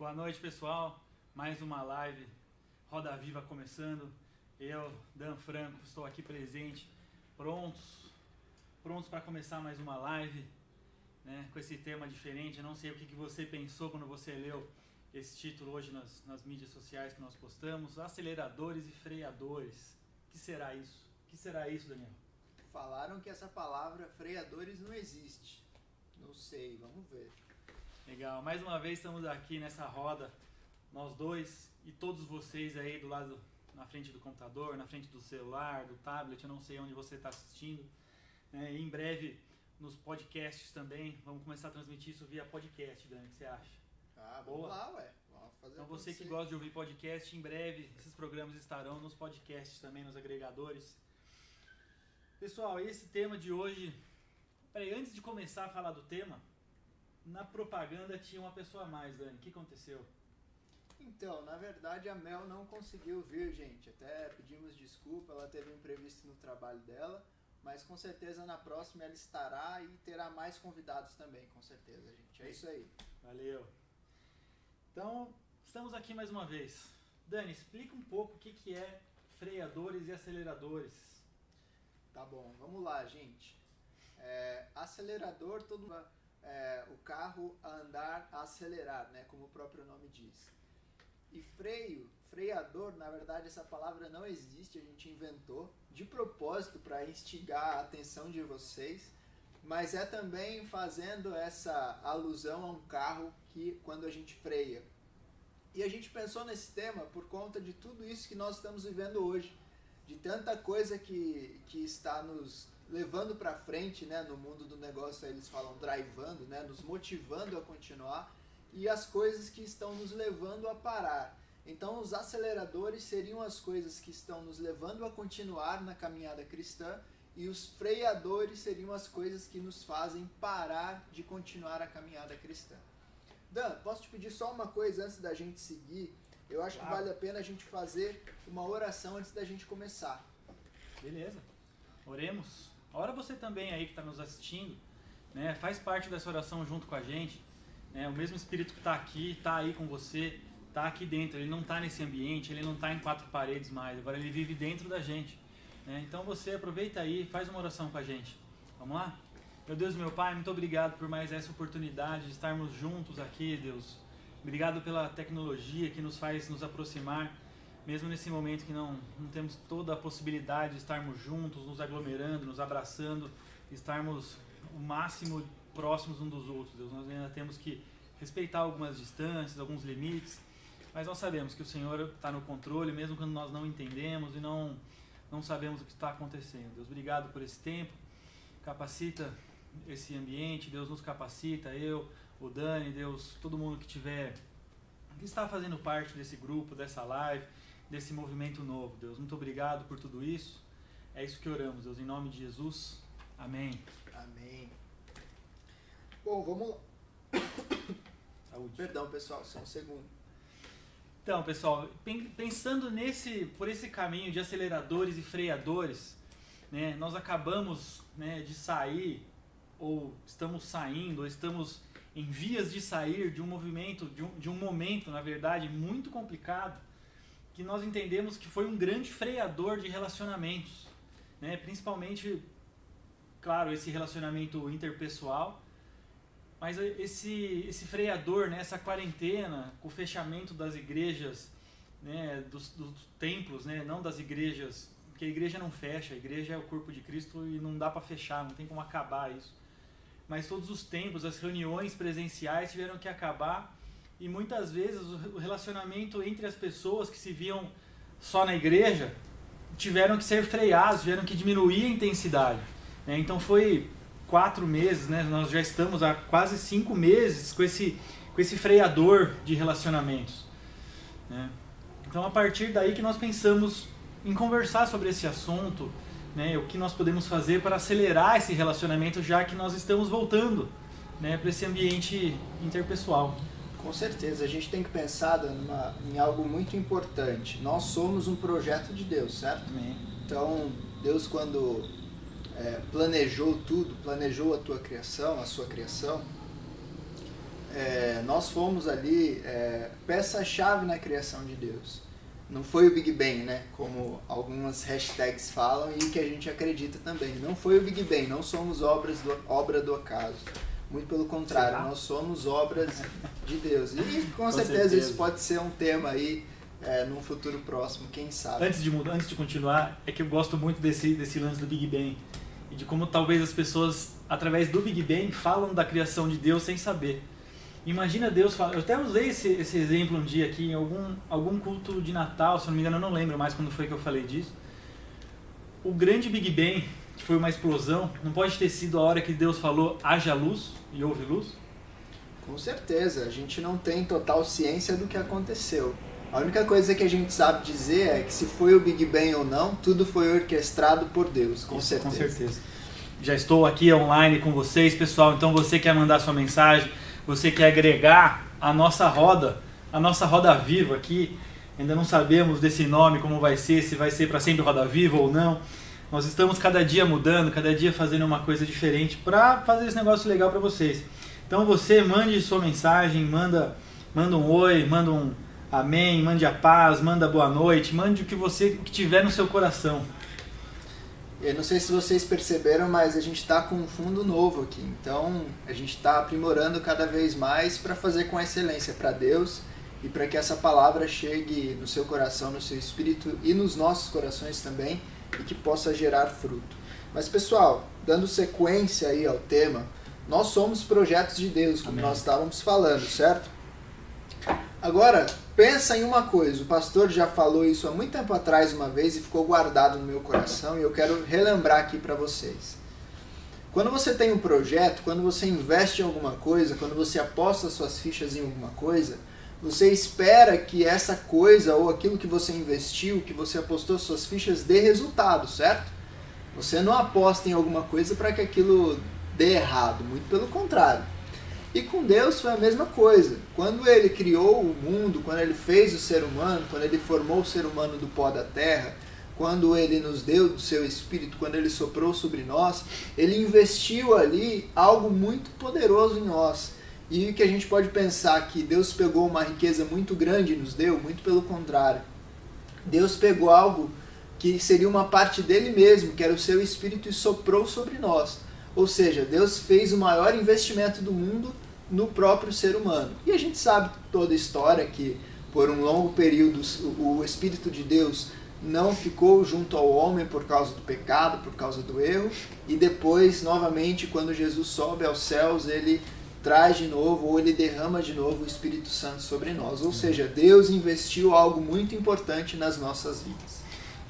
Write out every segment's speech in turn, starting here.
Boa noite, pessoal. Mais uma live Roda Viva começando. Eu, Dan Franco, estou aqui presente, prontos, prontos para começar mais uma live, né, com esse tema diferente. Eu não sei o que, que você pensou quando você leu esse título hoje nas, nas mídias sociais que nós postamos, aceleradores e freadores. O que será isso? O que será isso, Daniel? Falaram que essa palavra freadores não existe. Não sei, vamos ver. Legal. Mais uma vez estamos aqui nessa roda, nós dois e todos vocês aí do lado, na frente do computador, na frente do celular, do tablet, eu não sei onde você está assistindo. É, em breve nos podcasts também, vamos começar a transmitir isso via podcast, Dani, o que você acha? Ah, vamos Boa. lá, ué. Vamos fazer Então você que gosta de ouvir podcast, em breve esses programas estarão nos podcasts também, nos agregadores. Pessoal, esse tema de hoje. Peraí, antes de começar a falar do tema, na propaganda tinha uma pessoa a mais, Dani. O que aconteceu? Então, na verdade a Mel não conseguiu vir, gente. Até pedimos desculpa, ela teve um imprevisto no trabalho dela. Mas com certeza na próxima ela estará e terá mais convidados também, com certeza, gente. É isso aí. Valeu. Então, estamos aqui mais uma vez. Dani, explica um pouco o que, que é freadores e aceleradores. Tá bom, vamos lá, gente. É, acelerador, todo é, o carro a andar, a acelerar, né, como o próprio nome diz. E freio, freador, na verdade essa palavra não existe, a gente inventou de propósito para instigar a atenção de vocês, mas é também fazendo essa alusão a um carro que quando a gente freia. E a gente pensou nesse tema por conta de tudo isso que nós estamos vivendo hoje de tanta coisa que, que está nos levando para frente, né, no mundo do negócio, eles falam drivando, né, nos motivando a continuar, e as coisas que estão nos levando a parar. Então, os aceleradores seriam as coisas que estão nos levando a continuar na caminhada cristã, e os freadores seriam as coisas que nos fazem parar de continuar a caminhada cristã. Dan, posso te pedir só uma coisa antes da gente seguir? Eu acho Claro. que vale a pena a gente fazer uma oração antes da gente começar. Beleza. Oremos. Ora você também aí que está nos assistindo, né? Faz parte dessa oração junto com a gente. Né? O mesmo Espírito que está aqui, está aí com você, está aqui dentro. Ele não está nesse ambiente, ele não está em quatro paredes mais. Agora ele vive dentro da gente. né? Então você aproveita aí, faz uma oração com a gente. Vamos lá? Meu Deus, meu Pai, muito obrigado por mais essa oportunidade de estarmos juntos aqui, Deus. Obrigado pela tecnologia que nos faz nos aproximar mesmo nesse momento que não, não temos toda a possibilidade de estarmos juntos, nos aglomerando, nos abraçando, estarmos o máximo próximos um dos outros, Deus. Nós ainda temos que respeitar algumas distâncias, alguns limites, mas nós sabemos que o Senhor está no controle, mesmo quando nós não entendemos e não, não sabemos o que está acontecendo. Deus, obrigado por esse tempo. Capacita esse ambiente, Deus nos capacita, eu, o Dani, Deus, todo mundo que tiver que está fazendo parte desse grupo, dessa live, desse movimento novo. Deus, muito obrigado por tudo isso. É isso que oramos, Deus, em nome de Jesus. Amém. Amém. Bom, vamos lá. Saúde. Perdão, pessoal, só um segundo. Então, pessoal, pen- pensando nesse, por esse caminho de aceleradores e freadores, né, nós acabamos né, de sair, ou estamos saindo, ou estamos em vias de sair de um movimento, de um, de um momento, na verdade, muito complicado, que nós entendemos que foi um grande freador de relacionamentos, né, principalmente, claro, esse relacionamento interpessoal, mas esse, esse freador, né, essa quarentena, o fechamento das igrejas, né, dos, dos templos, né, não das igrejas, porque a igreja não fecha, a igreja é o corpo de Cristo e não dá para fechar, não tem como acabar isso. Mas todos os templos, as reuniões presenciais tiveram que acabar e muitas vezes o relacionamento entre as pessoas que se viam só na igreja tiveram que ser freados, tiveram que diminuir a intensidade. né? Então foi quatro meses, né? Nós já estamos há quase cinco meses com esse, com esse freador de relacionamentos. né? Então a partir daí que nós pensamos em conversar sobre esse assunto, né? O que nós podemos fazer para acelerar esse relacionamento, já que nós estamos voltando, né? Para esse ambiente interpessoal. Com certeza, a gente tem que pensar numa, em algo muito importante. Nós somos um projeto de Deus, certo? Amém. Então, Deus, quando é, planejou tudo, planejou a tua criação, a sua criação, é, nós fomos ali é, peça-chave na criação de Deus. Não foi o Big Bang, né? Como algumas hashtags falam e que a gente acredita também. Não foi o Big Bang, não somos obras do, obra do acaso. Muito pelo contrário, Será? nós somos obras de Deus. E com, com certeza, certeza, isso pode ser um tema aí é, num futuro próximo, quem sabe. Antes de, antes de continuar, é que eu gosto muito desse, desse lance do Big Bang e de como talvez as pessoas, através do Big Bang, falam da criação de Deus sem saber. Imagina Deus falar. Eu até usei esse, esse exemplo um dia aqui em algum, algum culto de Natal, se não me engano, eu não lembro mais quando foi que eu falei disso. O grande Big Bang, que foi uma explosão, não pode ter sido a hora que Deus falou haja luz e houve luz? Com certeza, a gente não tem total ciência do que aconteceu. A única coisa que a gente sabe dizer é que se foi o Big Bang ou não, tudo foi orquestrado por Deus, com Isso, certeza. Com certeza. Já estou aqui online com vocês, pessoal. Então você quer mandar sua mensagem, você quer agregar a nossa roda, a nossa roda viva aqui. Ainda não sabemos desse nome, como vai ser, se vai ser para sempre Roda Viva ou não. Nós estamos cada dia mudando, cada dia fazendo uma coisa diferente para fazer esse negócio legal para vocês. Então você mande sua mensagem, manda, manda um oi, manda um amém, mande a paz, manda boa noite, mande o que você o que tiver no seu coração. Eu não sei se vocês perceberam, mas a gente está com um fundo novo aqui. Então a gente está aprimorando cada vez mais para fazer com excelência para Deus e para que essa palavra chegue no seu coração, no seu espírito e nos nossos corações também e que possa gerar fruto. Mas pessoal, dando sequência aí ao tema, nós somos projetos de Deus, como Amém. nós estávamos falando, certo? Agora, pensa em uma coisa, o pastor já falou isso há muito tempo atrás uma vez e ficou guardado no meu coração e eu quero relembrar aqui para vocês. Quando você tem um projeto, quando você investe em alguma coisa, quando você aposta suas fichas em alguma coisa, você espera que essa coisa ou aquilo que você investiu, que você apostou suas fichas, dê resultado, certo? Você não aposta em alguma coisa para que aquilo dê errado, muito pelo contrário. E com Deus foi a mesma coisa. Quando ele criou o mundo, quando ele fez o ser humano, quando ele formou o ser humano do pó da terra, quando ele nos deu do seu espírito, quando ele soprou sobre nós, ele investiu ali algo muito poderoso em nós. E que a gente pode pensar que Deus pegou uma riqueza muito grande e nos deu, muito pelo contrário. Deus pegou algo que seria uma parte dele mesmo, que era o seu espírito, e soprou sobre nós. Ou seja, Deus fez o maior investimento do mundo no próprio ser humano. E a gente sabe toda a história que por um longo período o Espírito de Deus não ficou junto ao homem por causa do pecado, por causa do erro, e depois, novamente, quando Jesus sobe aos céus, ele traz de novo, ou ele derrama de novo o Espírito Santo sobre nós. Ou seja, Deus investiu algo muito importante nas nossas vidas.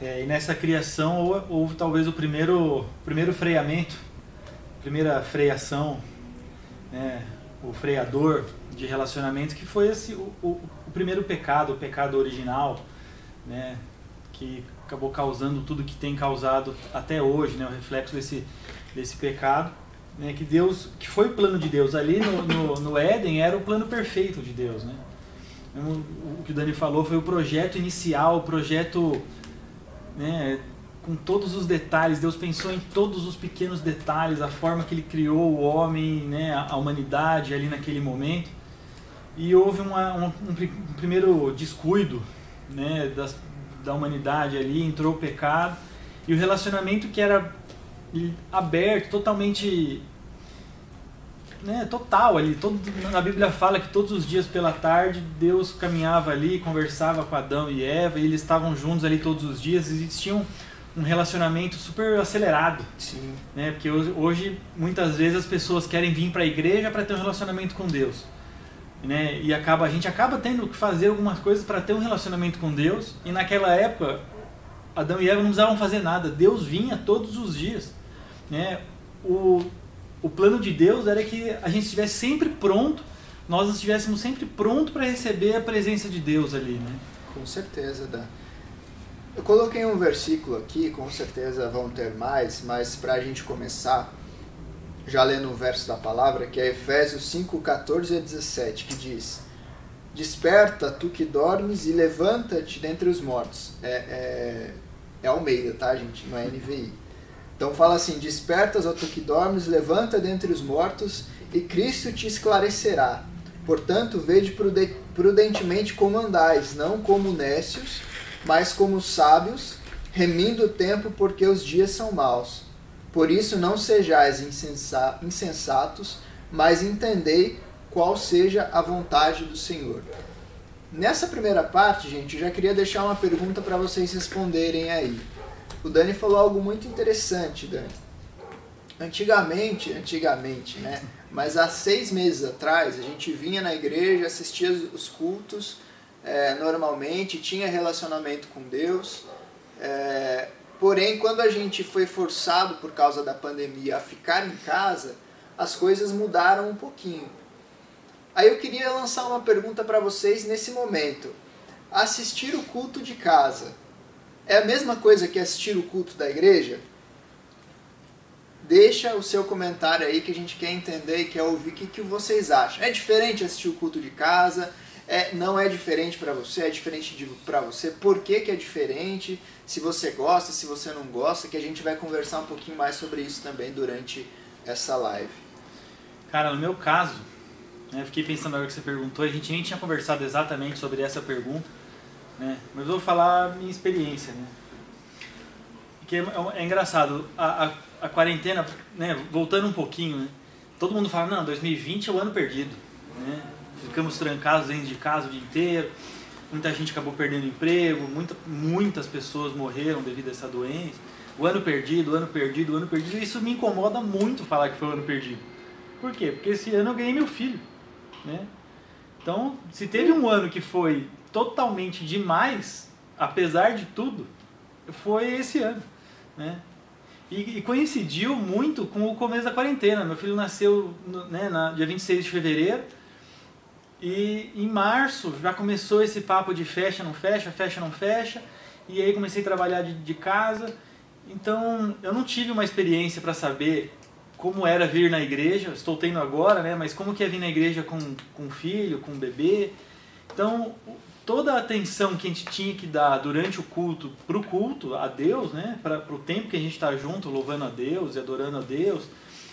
É, e nessa criação houve talvez o primeiro, primeiro freamento, primeira freação, né, o freador de relacionamento, que foi esse, o, o, o, primeiro pecado, o pecado original, né, que acabou causando tudo que tem causado até hoje, né, o reflexo desse, desse pecado, né, que Deus, que foi o plano de Deus ali no, no, no Éden, era o plano perfeito de Deus, né. O que o Dani falou foi o projeto inicial, o projeto né, com todos os detalhes. Deus pensou em todos os pequenos detalhes, a forma que Ele criou o homem, né, a humanidade ali naquele momento. E houve uma, um, um, primeiro descuido né, das, da humanidade ali, entrou o pecado e o relacionamento que era aberto, totalmente né, total ali. Todo, a Bíblia fala que todos os dias pela tarde Deus caminhava ali, conversava com Adão e Eva, e eles estavam juntos ali todos os dias, existiam um relacionamento super acelerado. Sim. Né? Porque hoje, hoje muitas vezes as pessoas querem vir para a igreja para ter um relacionamento com Deus. Né? E acaba, a gente acaba tendo que fazer algumas coisas para ter um relacionamento com Deus. E naquela época, Adão e Eva não precisavam fazer nada. Deus vinha todos os dias. Né? O, o plano de Deus era que a gente estivesse sempre pronto, nós estivéssemos sempre pronto para receber a presença de Deus ali. Né? Com certeza, Dan. Eu coloquei um versículo aqui, com certeza vão ter mais, mas para a gente começar, já lendo um verso da palavra, que é Efésios 5, 14 a 17, que diz: Desperta, tu que dormes, e levanta-te dentre os mortos. É, é, é Almeida, tá, gente? Não é NVI. Então fala assim: Despertas, ó tu que dormes, levanta dentre os mortos, e Cristo te esclarecerá. Portanto, vede prudentemente como andais, não como nécios, mas como sábios, remindo o tempo, porque os dias são maus. Por isso não sejais insensatos, mas entendei qual seja a vontade do Senhor. Nessa primeira parte, gente, eu já queria deixar uma pergunta para vocês responderem aí. O Dani falou algo muito interessante, Dani. Antigamente, antigamente, né? Mas há seis meses atrás, a gente vinha na igreja, assistia os cultos é, normalmente, tinha relacionamento com Deus. É, porém, quando a gente foi forçado por causa da pandemia a ficar em casa, as coisas mudaram um pouquinho. Aí eu queria lançar uma pergunta para vocês nesse momento. Assistir o culto de casa é a mesma coisa que assistir o culto da igreja? Deixa o seu comentário aí que a gente quer entender e quer ouvir o que, que vocês acham. É diferente assistir o culto de casa? É, não é diferente para você? É diferente para você? Por que, que é diferente? Se você gosta, se você não gosta, que a gente vai conversar um pouquinho mais sobre isso também durante essa live. Cara, no meu caso, né, fiquei pensando agora que você perguntou, a gente nem tinha conversado exatamente sobre essa pergunta, né, mas vou falar a minha experiência. Né, que é, é, é engraçado, a, a, a, quarentena, né, voltando um pouquinho, né, todo mundo fala, não, 2020 é o ano perdido. Né, ficamos trancados dentro de casa o dia inteiro, muita gente acabou perdendo emprego, muita, muitas pessoas morreram devido a essa doença. O ano perdido, o ano perdido, o ano perdido. Isso me incomoda muito falar que foi o ano perdido. Por quê? Porque esse ano eu ganhei meu filho. Né? Então, se teve um ano que foi totalmente demais, apesar de tudo, foi esse ano. Né? E, e coincidiu muito com o começo da quarentena. Meu filho nasceu no, né, na dia 26 de fevereiro. E em março já começou esse papo de fecha, não fecha, fecha, não fecha. E aí comecei a trabalhar de, de casa. Então eu não tive uma experiência para saber como era vir na igreja, estou tendo agora, né? Mas como que é vir na igreja com, com filho, com bebê. Então, toda a atenção que a gente tinha que dar durante o culto, para o culto, a Deus, né? Para o tempo que a gente está junto, louvando a Deus e adorando a Deus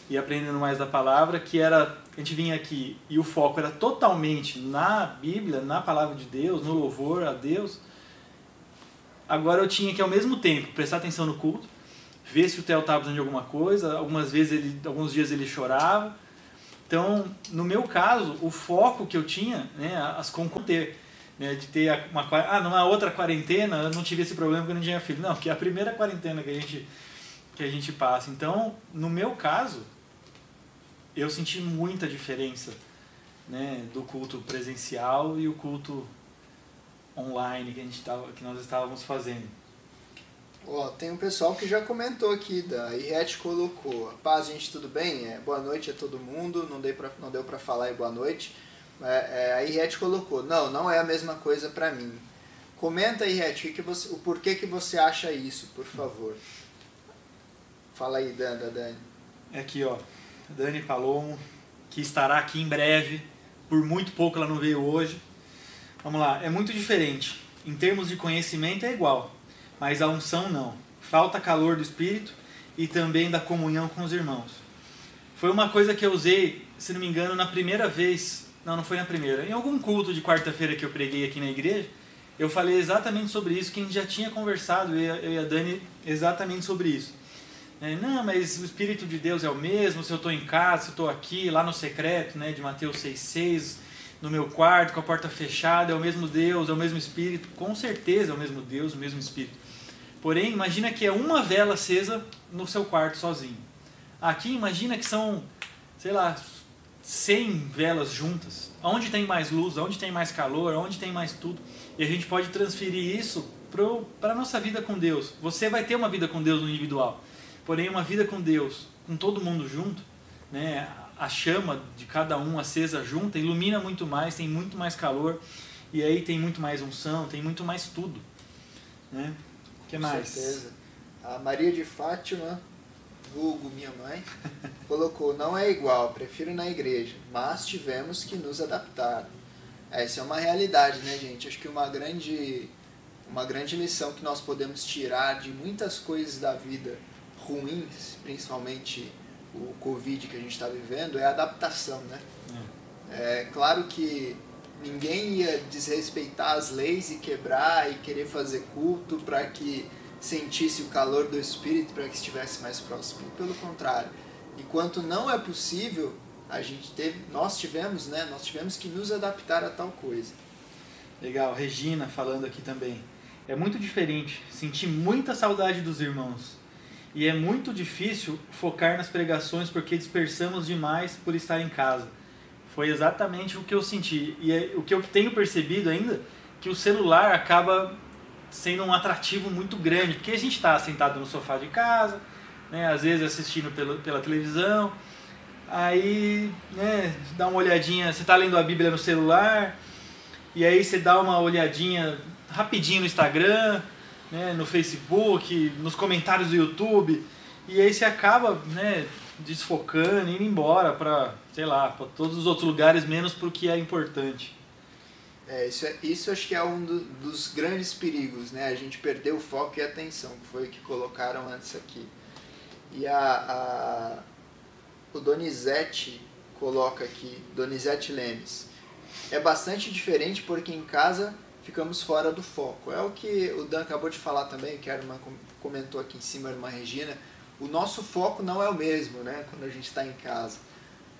e aprendendo mais da palavra, que era, a gente vinha aqui e o foco era totalmente na Bíblia, na palavra de Deus, no louvor a Deus. Agora eu tinha que ao mesmo tempo prestar atenção no culto, ver se o Theo estava de alguma coisa. Algumas vezes ele, alguns dias ele chorava. Então, no meu caso, o foco que eu tinha, né, as conter, né, de ter uma ah, numa outra quarentena eu não tive esse problema porque eu não tinha filho. Não, que é a primeira quarentena que a gente que a gente passa. Então, no meu caso, eu senti muita diferença, né, do culto presencial e o culto online que a gente tava, que nós estávamos fazendo. Ó, tem um pessoal que já comentou aqui, da Irete colocou. Paz, gente, tudo bem? É, boa noite a todo mundo. Não, dei pra, não deu para falar aí boa noite. É, é, a Irete colocou. Não, não é a mesma coisa para mim. Comenta, Irete, que você, o porquê que você acha isso, por favor. Fala aí, Dani. Dani. É aqui, ó. Dani falou que estará aqui em breve. Por muito pouco ela não veio hoje. Vamos lá. É muito diferente. Em termos de conhecimento é igual mas a unção não. Falta calor do espírito e também da comunhão com os irmãos. Foi uma coisa que eu usei, se não me engano, na primeira vez, não, não foi na primeira, em algum culto de quarta-feira que eu preguei aqui na igreja, eu falei exatamente sobre isso, que a gente já tinha conversado, eu e a Dani, exatamente sobre isso. É, não, mas o Espírito de Deus é o mesmo, se eu estou em casa, se eu estou aqui, lá no secreto, né, de Mateus 6,6, no meu quarto, com a porta fechada, é o mesmo Deus, é o mesmo Espírito, com certeza é o mesmo Deus, o mesmo Espírito. Porém, imagina que é uma vela acesa no seu quarto sozinho. Aqui, imagina que são, sei lá, 100 velas juntas. Onde tem mais luz, onde tem mais calor, onde tem mais tudo. E a gente pode transferir isso para a nossa vida com Deus. Você vai ter uma vida com Deus no individual. Porém, uma vida com Deus, com todo mundo junto, né? a chama de cada um acesa junta ilumina muito mais, tem muito mais calor. E aí tem muito mais unção, tem muito mais tudo. Né? Que Com mais? certeza. A Maria de Fátima, vulgo minha mãe, colocou: não é igual, prefiro na igreja, mas tivemos que nos adaptar. Essa é uma realidade, né, gente? Acho que uma grande, uma grande lição que nós podemos tirar de muitas coisas da vida ruins, principalmente o Covid que a gente está vivendo, é a adaptação, né? É claro que ninguém ia desrespeitar as leis e quebrar e querer fazer culto para que sentisse o calor do Espírito, para que estivesse mais próximo. Pelo contrário, enquanto não é possível, a gente teve, nós tivemos, né, nós tivemos que nos adaptar a tal coisa. Legal, Regina falando aqui também. É muito diferente, senti muita saudade dos irmãos. E é muito difícil focar nas pregações porque dispersamos demais por estar em casa. Foi exatamente o que eu senti. E é, o que eu tenho percebido ainda, que o celular acaba sendo um atrativo muito grande, porque a gente está sentado no sofá de casa, né, às vezes assistindo pela, pela televisão, aí né, dá uma olhadinha, você está lendo a Bíblia no celular, e aí você dá uma olhadinha rapidinho no Instagram, né, no Facebook, nos comentários do YouTube, e aí você acaba né, desfocando, indo embora para, sei lá, para todos os outros lugares, menos para o que é importante. É, isso, é, isso acho que é um do, dos grandes perigos, né? A gente perder o foco e a atenção, que foi o que colocaram antes aqui. E a, a o Donizete coloca aqui, Donizete Lemes, é bastante diferente porque em casa ficamos fora do foco. É o que o Dan acabou de falar também, que a irmã comentou aqui em cima, a irmã Regina. O nosso foco não é o mesmo, né? Quando a gente está em casa.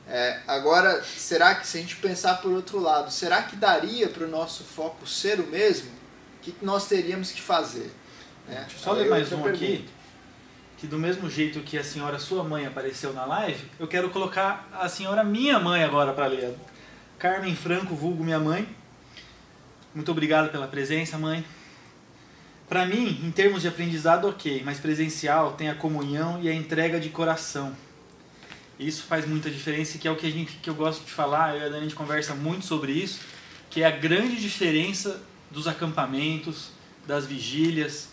É, agora, será que se a gente pensar por outro lado, será que daria para o nosso foco ser o mesmo? O que nós teríamos que fazer? Né? Deixa eu só ler mais um pergunta. aqui, que do mesmo jeito que a senhora sua mãe apareceu na live, eu quero colocar a senhora minha mãe agora para ler. Carmen Franco, vulgo minha mãe. Muito obrigado pela presença, mãe. Para mim, em termos de aprendizado, ok, mas presencial tem a comunhão e a entrega de coração isso faz muita diferença, que é o que, a gente, que eu gosto de falar, eu e a Dani a gente conversa muito sobre isso, que é a grande diferença dos acampamentos, das vigílias.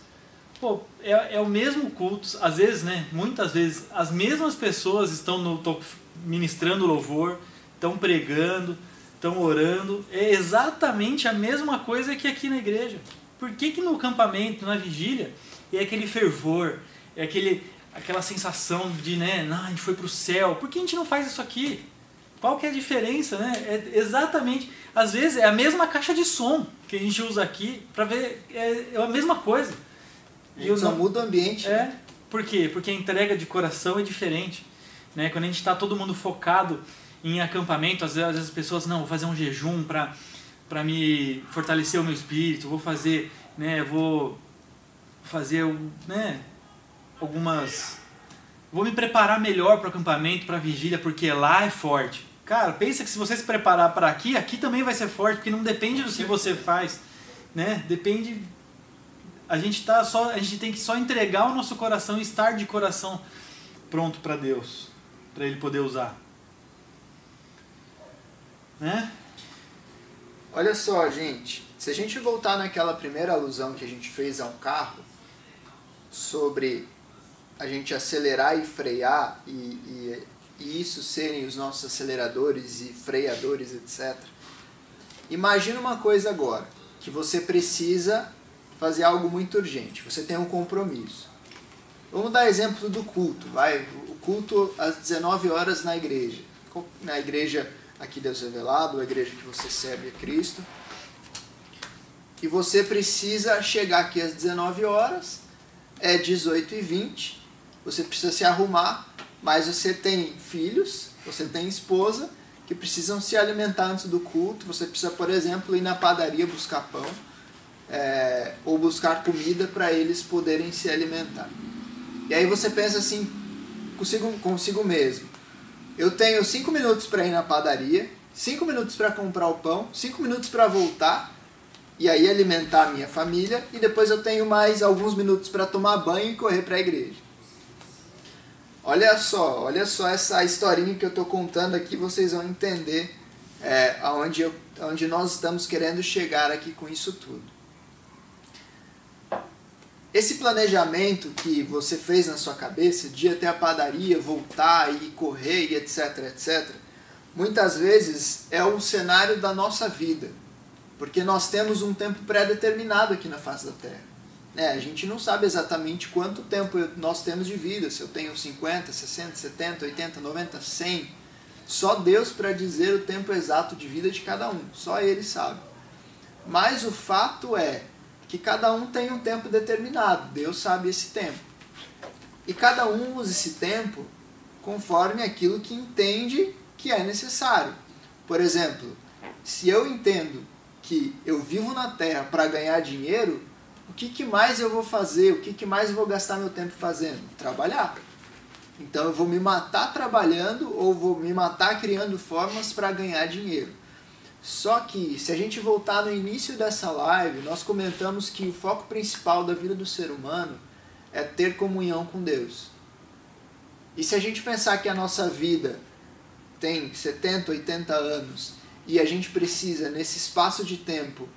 Pô, é, é o mesmo culto, às vezes, né? Muitas vezes as mesmas pessoas estão no, ministrando louvor, estão pregando, estão orando. É exatamente a mesma coisa que aqui na igreja. Por que, que no acampamento, na vigília, é aquele fervor, é aquele, aquela sensação de, né, ah, a gente foi para o céu. Por que a gente não faz isso aqui? Qual que é a diferença, né? É exatamente, às vezes é a mesma caixa de som que a gente usa aqui para ver, é, é, a mesma coisa. E só não, muda o ambiente. É, né? por quê? Porque a entrega de coração é diferente. Né? Quando a gente está todo mundo focado em acampamento, às vezes, às vezes as pessoas, não, vou fazer um jejum para me fortalecer o meu espírito, vou fazer, né, vou fazer, né, algumas. Vou me preparar melhor para o acampamento, para a vigília, porque lá é forte. Cara, pensa que se você se preparar para aqui, aqui também vai ser forte, porque não depende do que você faz, né? Depende a gente tá só a gente tem que só entregar o nosso coração estar de coração pronto para Deus, para ele poder usar. Né? Olha só, gente, se a gente voltar naquela primeira alusão que a gente fez a um carro sobre a gente acelerar e frear e, e, e isso serem os nossos aceleradores e freadores, etc. Imagina uma coisa agora, que você precisa fazer algo muito urgente, você tem um compromisso. Vamos dar exemplo do culto, vai, o culto às 19 horas na igreja. Na igreja aqui Deus revelado, a igreja que você serve a Cristo. E você precisa chegar aqui às 19 horas, é 18 e 20, você precisa se arrumar, mas você tem filhos, você tem esposa que precisam se alimentar antes do culto. Você precisa, por exemplo, ir na padaria buscar pão é, ou buscar comida para eles poderem se alimentar. E aí você pensa assim consigo, consigo mesmo: eu tenho cinco minutos para ir na padaria, cinco minutos para comprar o pão, cinco minutos para voltar e aí alimentar a minha família e depois eu tenho mais alguns minutos para tomar banho e correr para a igreja. Olha só, olha só essa historinha que eu estou contando aqui, vocês vão entender é, aonde, eu, aonde nós estamos querendo chegar aqui com isso tudo. Esse planejamento que você fez na sua cabeça, de ir até a padaria, voltar e correr etc, etc, muitas vezes é o cenário da nossa vida, porque nós temos um tempo pré-determinado aqui na face da Terra. É, a gente não sabe exatamente quanto tempo nós temos de vida, se eu tenho 50, 60, 70, 80, 90, 100. Só Deus para dizer o tempo exato de vida de cada um, só Ele sabe. Mas o fato é que cada um tem um tempo determinado, Deus sabe esse tempo. E cada um usa esse tempo conforme aquilo que entende que é necessário. Por exemplo, se eu entendo que eu vivo na Terra para ganhar dinheiro, que, que mais eu vou fazer? O que, que mais eu vou gastar meu tempo fazendo? Trabalhar. Então eu vou me matar trabalhando ou vou me matar criando formas para ganhar dinheiro. Só que se a gente voltar no início dessa live, nós comentamos que o foco principal da vida do ser humano é ter comunhão com Deus. E se a gente pensar que a nossa vida tem 70, 80 anos e a gente precisa, nesse espaço de tempo,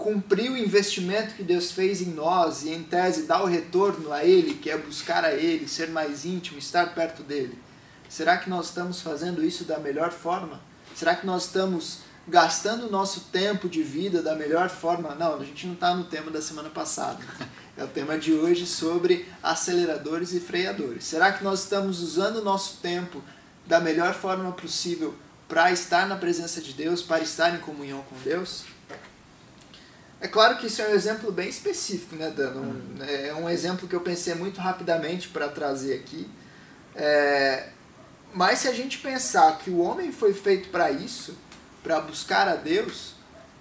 cumprir o investimento que Deus fez em nós e, em tese, dar o retorno a Ele, que é buscar a Ele, ser mais íntimo, estar perto dele, será que nós estamos fazendo isso da melhor forma? Será que nós estamos gastando o nosso tempo de vida da melhor forma? Não, a gente não está no tema da semana passada. É o tema de hoje sobre aceleradores e freadores. Será que nós estamos usando o nosso tempo da melhor forma possível para estar na presença de Deus, para estar em comunhão com Deus? É claro que isso é um exemplo bem específico, né, Dan? Um, uhum. é um exemplo que eu pensei muito rapidamente para trazer aqui. É, mas se a gente pensar que o homem foi feito para isso, para buscar a Deus,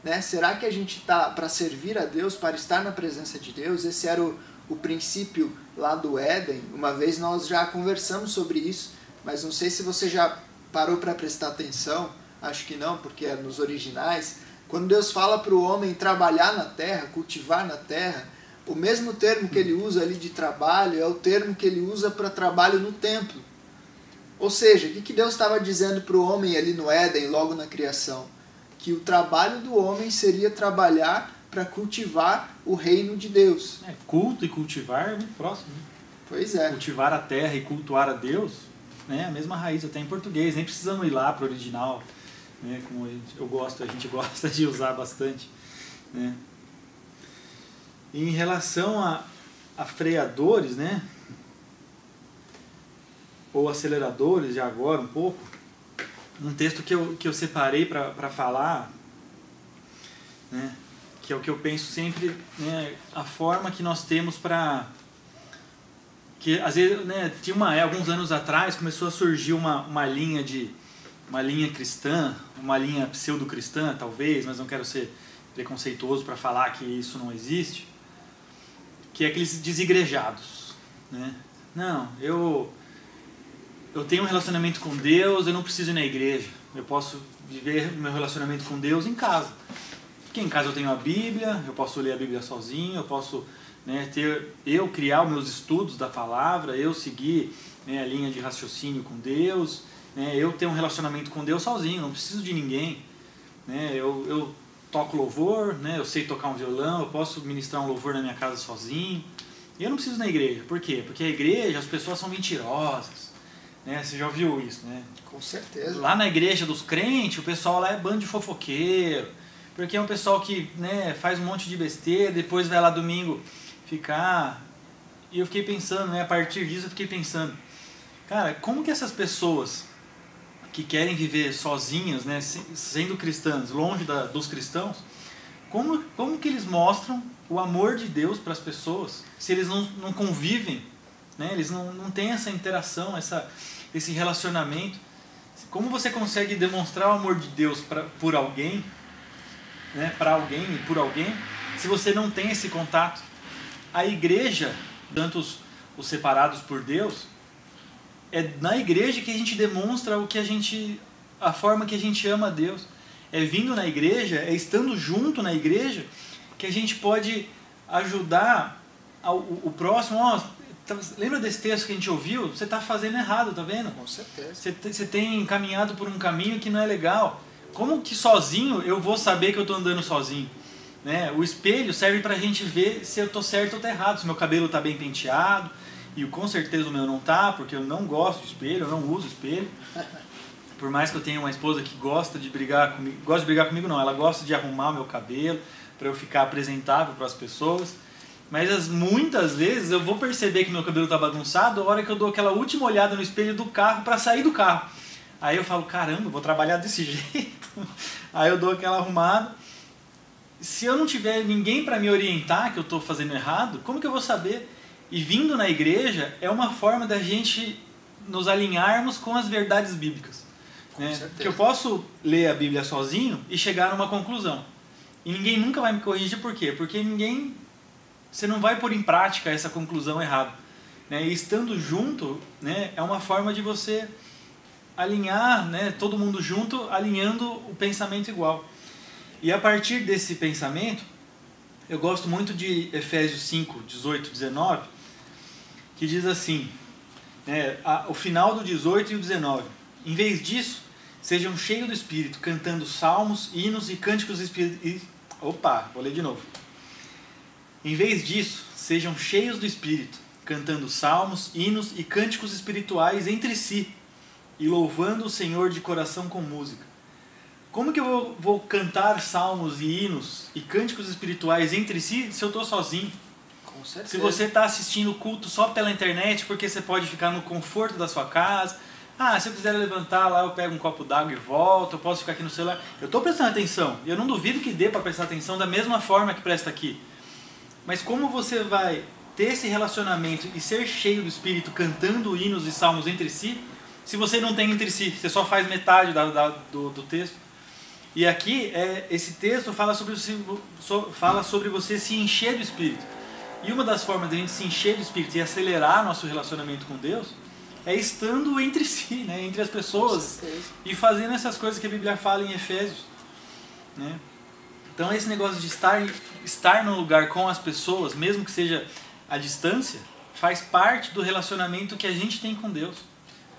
né? Será que a gente está para servir a Deus, para estar na presença de Deus? Esse era o, o princípio lá do Éden. Uma vez nós já conversamos sobre isso, mas não sei se você já parou para prestar atenção. Acho que não, porque é nos originais. Quando Deus fala para o homem trabalhar na terra, cultivar na terra, o mesmo termo que ele usa ali de trabalho é o termo que ele usa para trabalho no templo. Ou seja, o que Deus estava dizendo para o homem ali no Éden, logo na criação? que o trabalho do homem seria trabalhar para cultivar o reino de Deus. É, culto e cultivar é muito próximo. Né? Pois é. Cultivar a terra e cultuar a Deus, né, a mesma raiz, até em português, nem precisamos ir lá para o original, né, como eu gosto, a gente gosta de usar bastante. Né. Em relação a, a freadores, né, ou aceleradores, já agora um pouco, um texto que eu, que eu separei para falar, né, que é o que eu penso sempre, né, a forma que nós temos para que às vezes né, tinha uma alguns anos atrás começou a surgir uma, uma linha de uma linha cristã uma linha pseudo cristã talvez mas não quero ser preconceituoso para falar que isso não existe que é aqueles desigrejados né não eu eu tenho um relacionamento com Deus, eu não preciso ir na igreja. Eu posso viver meu relacionamento com Deus em casa. Porque em casa eu tenho a Bíblia, eu posso ler a Bíblia sozinho, eu posso né, ter, eu criar os meus estudos da palavra, eu seguir né, a linha de raciocínio com Deus, né, eu ter um relacionamento com Deus sozinho, não preciso de ninguém. Né, eu, eu toco louvor, né, eu sei tocar um violão, eu posso ministrar um louvor na minha casa sozinho. E eu não preciso na igreja. Por quê? Porque a igreja, as pessoas são mentirosas né? Você já ouviu isso, né? Com certeza. Lá na igreja dos crentes, o pessoal lá é bando de fofoqueiro. Porque é um pessoal que né, faz um monte de besteira, depois vai lá domingo ficar. E eu fiquei pensando, né? A partir disso eu fiquei pensando, cara, como que essas pessoas que querem viver sozinhas, né, sendo cristãs, longe da, dos cristãos, como, como que eles mostram o amor de Deus para as pessoas se eles não, não convivem, né? eles não, não têm essa interação, essa, esse relacionamento. Como você consegue demonstrar o amor de Deus pra, por alguém, né, para alguém e por alguém, se você não tem esse contato? A igreja, tanto os, os separados por Deus, é na igreja que a gente demonstra o que a gente, a forma que a gente ama a Deus. É vindo na igreja, é estando junto na igreja, que a gente pode ajudar ao, o, próximo. Oh, Tá, lembra desse texto que a gente ouviu? Você está fazendo errado, tá vendo? Com certeza. Você, você tem caminhado por um caminho que não é legal. Como que sozinho eu vou saber que eu estou andando sozinho? Né? O espelho serve para a gente ver se eu estou certo ou estou errado, se meu cabelo está bem penteado. E com certeza o meu não tá, porque eu não gosto de espelho, eu não uso espelho. Por mais que eu tenha uma esposa que gosta de brigar comigo, gosta de brigar comigo não, ela gosta de arrumar meu cabelo para eu ficar apresentável para as pessoas. Mas as, muitas vezes eu vou perceber que meu cabelo está bagunçado a hora que eu dou aquela última olhada no espelho do carro para sair do carro. Aí eu falo, caramba, vou trabalhar desse jeito. Aí eu dou aquela arrumada. Se eu não tiver ninguém para me orientar que eu estou fazendo errado, como que eu vou saber? E vindo na igreja é uma forma da gente nos alinharmos com as verdades bíblicas. Né? Porque eu posso ler a Bíblia sozinho e chegar numa conclusão. E ninguém nunca vai me corrigir por quê? Porque ninguém. Você não vai pôr em prática essa conclusão errada. Né? E estando junto né, é uma forma de você alinhar, né, todo mundo junto, alinhando o pensamento igual. E a partir desse pensamento, eu gosto muito de Efésios 5, 18, 19, que diz assim, né, a, o final do 18 e o 19. Em vez disso, sejam cheios do Espírito, cantando salmos, hinos e cânticos espirituais. Opa, vou ler de novo. Em vez disso, sejam cheios do Espírito, cantando salmos, hinos e cânticos espirituais entre si, e louvando o Senhor de coração com música. Como que eu vou, vou cantar salmos e hinos e cânticos espirituais entre si se eu estou sozinho? Com certeza. Se você está assistindo o culto só pela internet, porque você pode ficar no conforto da sua casa. Ah, se eu quiser levantar lá, eu pego um copo d'água e volto, eu posso ficar aqui no celular. Eu estou prestando atenção. Eu não duvido que dê para prestar atenção da mesma forma que presta aqui. Mas como você vai ter esse relacionamento e ser cheio do Espírito cantando hinos e salmos entre si, se você não tem entre si, você só faz metade da, da, do, do texto. E aqui, é, esse texto fala sobre, fala sobre você se encher do Espírito. E uma das formas de a gente se encher do Espírito e acelerar nosso relacionamento com Deus é estando entre si, né, entre as pessoas e fazendo essas coisas que a Bíblia fala em Efésios. Né? Então, esse negócio de estar, estar no lugar com as pessoas, mesmo que seja à distância, faz parte do relacionamento que a gente tem com Deus.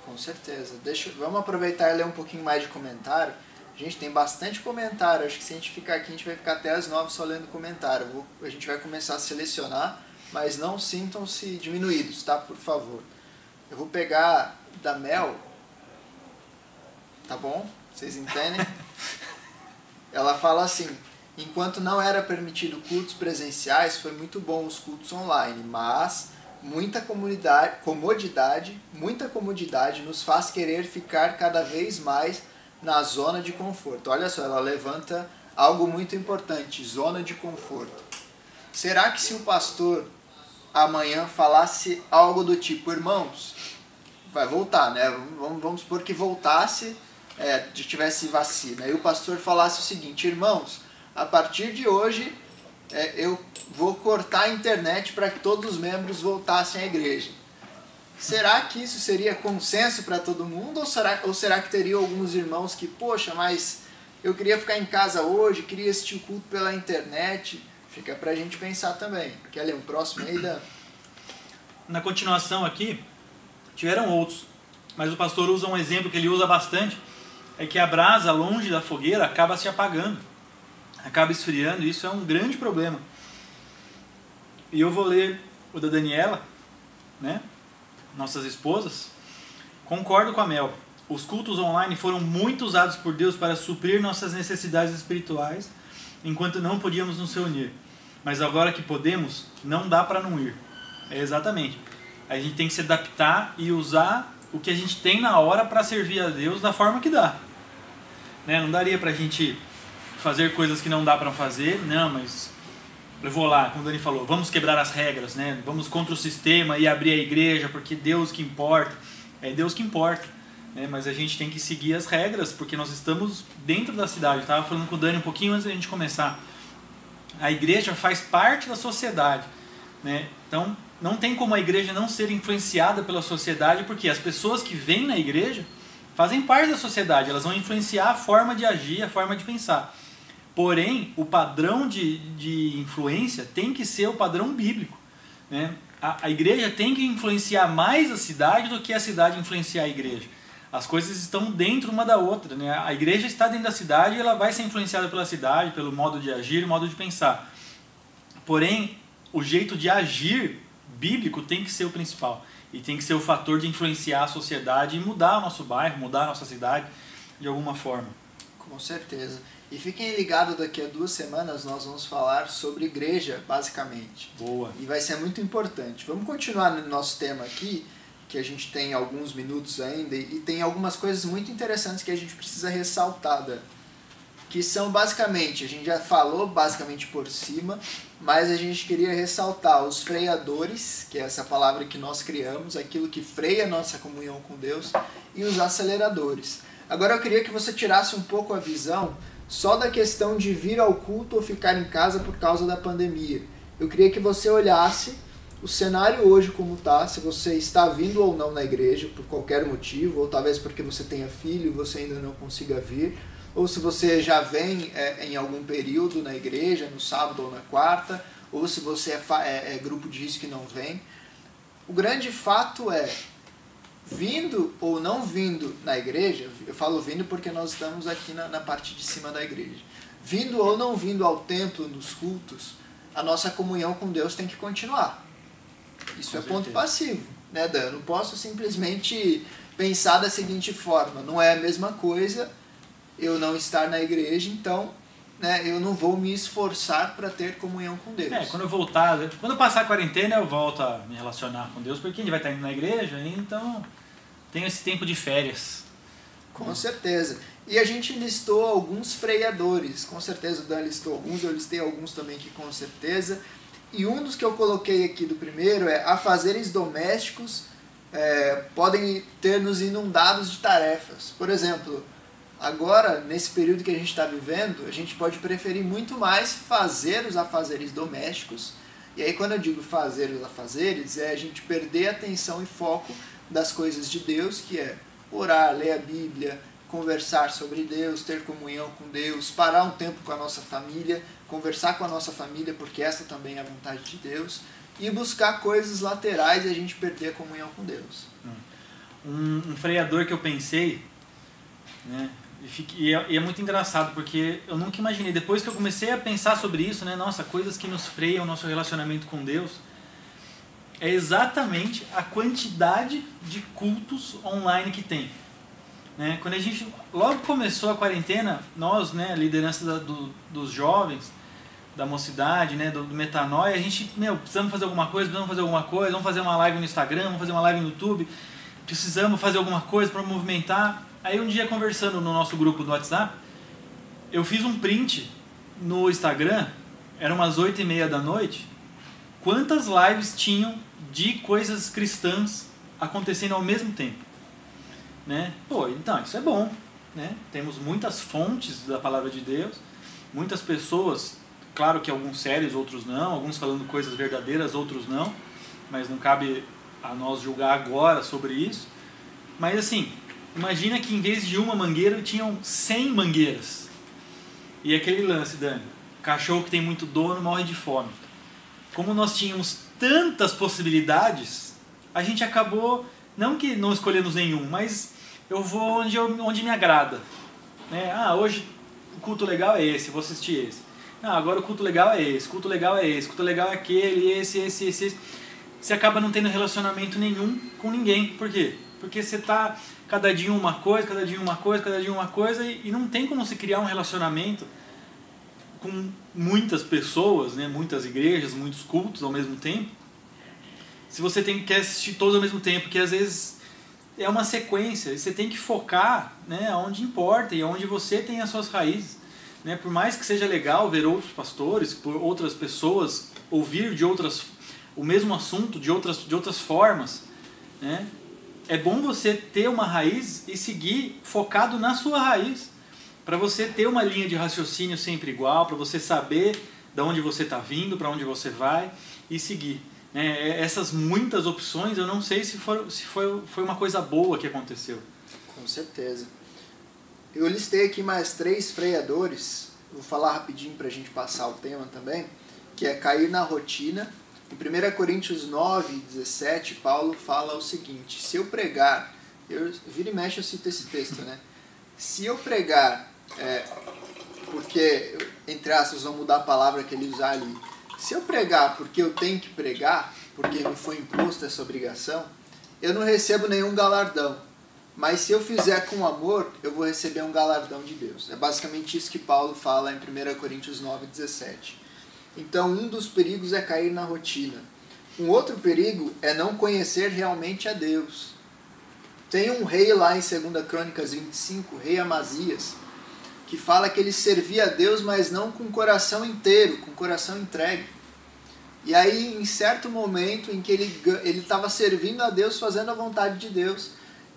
Com certeza. Deixa, vamos aproveitar e ler um pouquinho mais de comentário. Gente tem bastante comentário. Acho que se a gente ficar aqui, a gente vai ficar até as nove só lendo comentário. Vou, a gente vai começar a selecionar, mas não sintam-se diminuídos, tá? Por favor. Eu vou pegar da Mel. Tá bom? Vocês entendem? Ela fala assim: enquanto não era permitido cultos presenciais, foi muito bom os cultos online, mas muita comunidade, comodidade, muita comodidade nos faz querer ficar cada vez mais na zona de conforto. Olha só, ela levanta algo muito importante, zona de conforto. Será que se o pastor amanhã falasse algo do tipo, irmãos, vai voltar, né? Vamos, vamos supor que voltasse, é, tivesse vacina, e o pastor falasse o seguinte, irmãos, a partir de hoje é, eu vou cortar a internet para que todos os membros voltassem à igreja. Será que isso seria consenso para todo mundo ou será, ou será que teria alguns irmãos que, poxa, mas eu queria ficar em casa hoje, queria assistir o culto pela internet? Fica para a gente pensar também. Quer ler um próximo aí, Dan? Na continuação aqui, tiveram outros, mas o pastor usa um exemplo que ele usa bastante, é que a brasa longe da fogueira acaba se apagando acaba esfriando, e isso é um grande problema. E eu vou ler o da Daniela, né? Nossas esposas. Concordo com a Mel. Os cultos online foram muito usados por Deus para suprir nossas necessidades espirituais, enquanto não podíamos nos reunir. Mas agora que podemos, não dá para não ir. É exatamente. A gente tem que se adaptar e usar o que a gente tem na hora para servir a Deus da forma que dá. Né? Não daria para a gente fazer coisas que não dá para fazer, não, mas eu vou lá, como o Dani falou, vamos quebrar as regras, né? Vamos contra o sistema e abrir a igreja, porque Deus que importa. É Deus que importa. Né? Mas a gente tem que seguir as regras, porque nós estamos dentro da cidade. Estava falando com o Dani um pouquinho antes da gente começar. A igreja faz parte da sociedade. Né? Então, não tem como a igreja não ser influenciada pela sociedade, porque as pessoas que vêm na igreja fazem parte da sociedade, elas vão influenciar a forma de agir, a forma de pensar. Porém, o padrão de, de influência tem que ser o padrão bíblico. Né? A, a igreja tem que influenciar mais a cidade do que a cidade influenciar a igreja. As coisas estão dentro uma da outra. Né? A igreja está dentro da cidade e ela vai ser influenciada pela cidade, pelo modo de agir, modo de pensar. Porém, o jeito de agir bíblico tem que ser o principal. E tem que ser o fator de influenciar a sociedade e mudar o nosso bairro, mudar a nossa cidade de alguma forma. Com certeza. E fiquem ligados, daqui a duas semanas nós vamos falar sobre igreja, basicamente. Boa. E vai ser muito importante. Vamos continuar no nosso tema aqui. que a gente tem alguns minutos ainda e tem algumas coisas muito interessantes que a gente precisa ressaltar, Dan, que são basicamente, a gente já falou basicamente por cima, mas a gente queria ressaltar os freadores, que é essa palavra que nós criamos, aquilo que freia a nossa comunhão com Deus, e os aceleradores. Agora eu queria que você tirasse um pouco a visão só da questão de vir ao culto ou ficar em casa por causa da pandemia. Eu queria que você olhasse o cenário hoje como está, se você está vindo ou não na igreja por qualquer motivo, ou talvez porque você tenha filho e você ainda não consiga vir, ou se você já vem é, em algum período na igreja, no sábado ou na quarta, ou se você é, é, é grupo de risco e não vem. O grande fato é, vindo ou não vindo na igreja, eu falo vindo porque nós estamos aqui na, na parte de cima da igreja, vindo ou não vindo ao templo, nos cultos, a nossa comunhão com Deus tem que continuar. Isso com é certeza. ponto passivo, né, Dan? Eu não posso simplesmente pensar da seguinte forma: não é a mesma coisa eu não estar na igreja, então né, eu não vou me esforçar para ter comunhão com Deus. É, quando eu voltar, quando eu passar a quarentena, eu volto a me relacionar com Deus, porque a gente vai estar indo na igreja, então tenho esse tempo de férias. Com certeza. E a gente listou alguns freadores, com certeza o Dan listou alguns, eu listei alguns também que com certeza. E um dos que eu coloquei aqui do primeiro é afazeres domésticos é, podem ter nos inundados de tarefas. Por exemplo, agora, nesse período que a gente está vivendo, a gente pode preferir muito mais fazer os afazeres domésticos. E aí, quando eu digo fazer os afazeres, é a gente perder atenção e foco das coisas de Deus, que é orar, ler a Bíblia, conversar sobre Deus, ter comunhão com Deus, parar um tempo com a nossa família, conversar com a nossa família, porque essa também é a vontade de Deus, e buscar coisas laterais e a gente perder a comunhão com Deus. Um, um freador que eu pensei, né, e, fique, e, é, e, é, muito engraçado, porque eu nunca imaginei, depois que eu comecei a pensar sobre isso, né, nossa, coisas que nos freiam o nosso relacionamento com Deus, é exatamente a quantidade de cultos online que tem. Né? Quando a gente logo começou a quarentena, nós, né, a liderança da, do, dos jovens, da mocidade, né, do, do metanoia, a gente, meu, precisamos fazer alguma coisa, precisamos fazer alguma coisa, vamos fazer uma live no Instagram, vamos fazer uma live no YouTube, precisamos fazer alguma coisa para movimentar. Aí um dia conversando no nosso grupo do WhatsApp, eu fiz um print no Instagram, eram umas oito e meia da noite, quantas lives tinham de coisas cristãs acontecendo ao mesmo tempo. Né? Pô, então, isso é bom. Né? Temos muitas fontes da palavra de Deus, muitas pessoas Claro que alguns sérios, outros não, alguns falando coisas verdadeiras, outros não, mas não cabe a nós julgar agora sobre isso. Mas assim, imagina que em vez de uma mangueira tinham 100 mangueiras. E aquele lance, Dani, cachorro que tem muito dono morre de fome. Como nós tínhamos tantas possibilidades, a gente acabou, não que não escolhemos nenhum, mas eu vou onde, eu, onde me agrada. Né? Ah, hoje o culto legal é esse, vou assistir esse. Não, agora o culto legal é esse, culto legal é esse, culto legal é aquele, esse, esse, esse, esse. Você acaba não tendo relacionamento nenhum com ninguém. Por quê? Porque você tá cada dia uma coisa, cada dia uma coisa, cada dia uma coisa e, e não tem como se criar um relacionamento com muitas pessoas, né, muitas igrejas, muitos cultos ao mesmo tempo. Se você tem que assistir todos ao mesmo tempo, que às vezes é uma sequência, você tem que focar, né, onde importa e onde você tem as suas raízes. Né? Por mais que seja legal ver outros pastores, por outras pessoas, ouvir de outras o mesmo assunto de outras, de outras formas, né? é bom você ter uma raiz e seguir focado na sua raiz, para você ter uma linha de raciocínio sempre igual, para você saber de onde você está vindo, para onde você vai e seguir. Né? Essas muitas opções, eu não sei se, for, se foi, foi uma coisa boa que aconteceu. Com certeza. Eu listei aqui mais três freadores, vou falar rapidinho para a gente passar o tema também, que é cair na rotina. Em 1 Coríntios 9, 17, Paulo fala o seguinte: se eu pregar, eu vira e mexe eu cito esse texto, né? Se eu pregar, é, porque, entre aspas, vou mudar a palavra que ele usar ali. Se eu pregar porque eu tenho que pregar, porque me foi imposta essa obrigação, eu não recebo nenhum galardão mas se eu fizer com amor, eu vou receber um galardão de Deus. É basicamente isso que Paulo fala em 1 Coríntios 9, 17. Então, um dos perigos é cair na rotina. Um outro perigo é não conhecer realmente a Deus. Tem um rei lá em 2 Crônicas 25, rei Amazias, que fala que ele servia a Deus, mas não com o coração inteiro, com o coração entregue. E aí, em certo momento em que ele estava servindo a Deus, fazendo a vontade de Deus,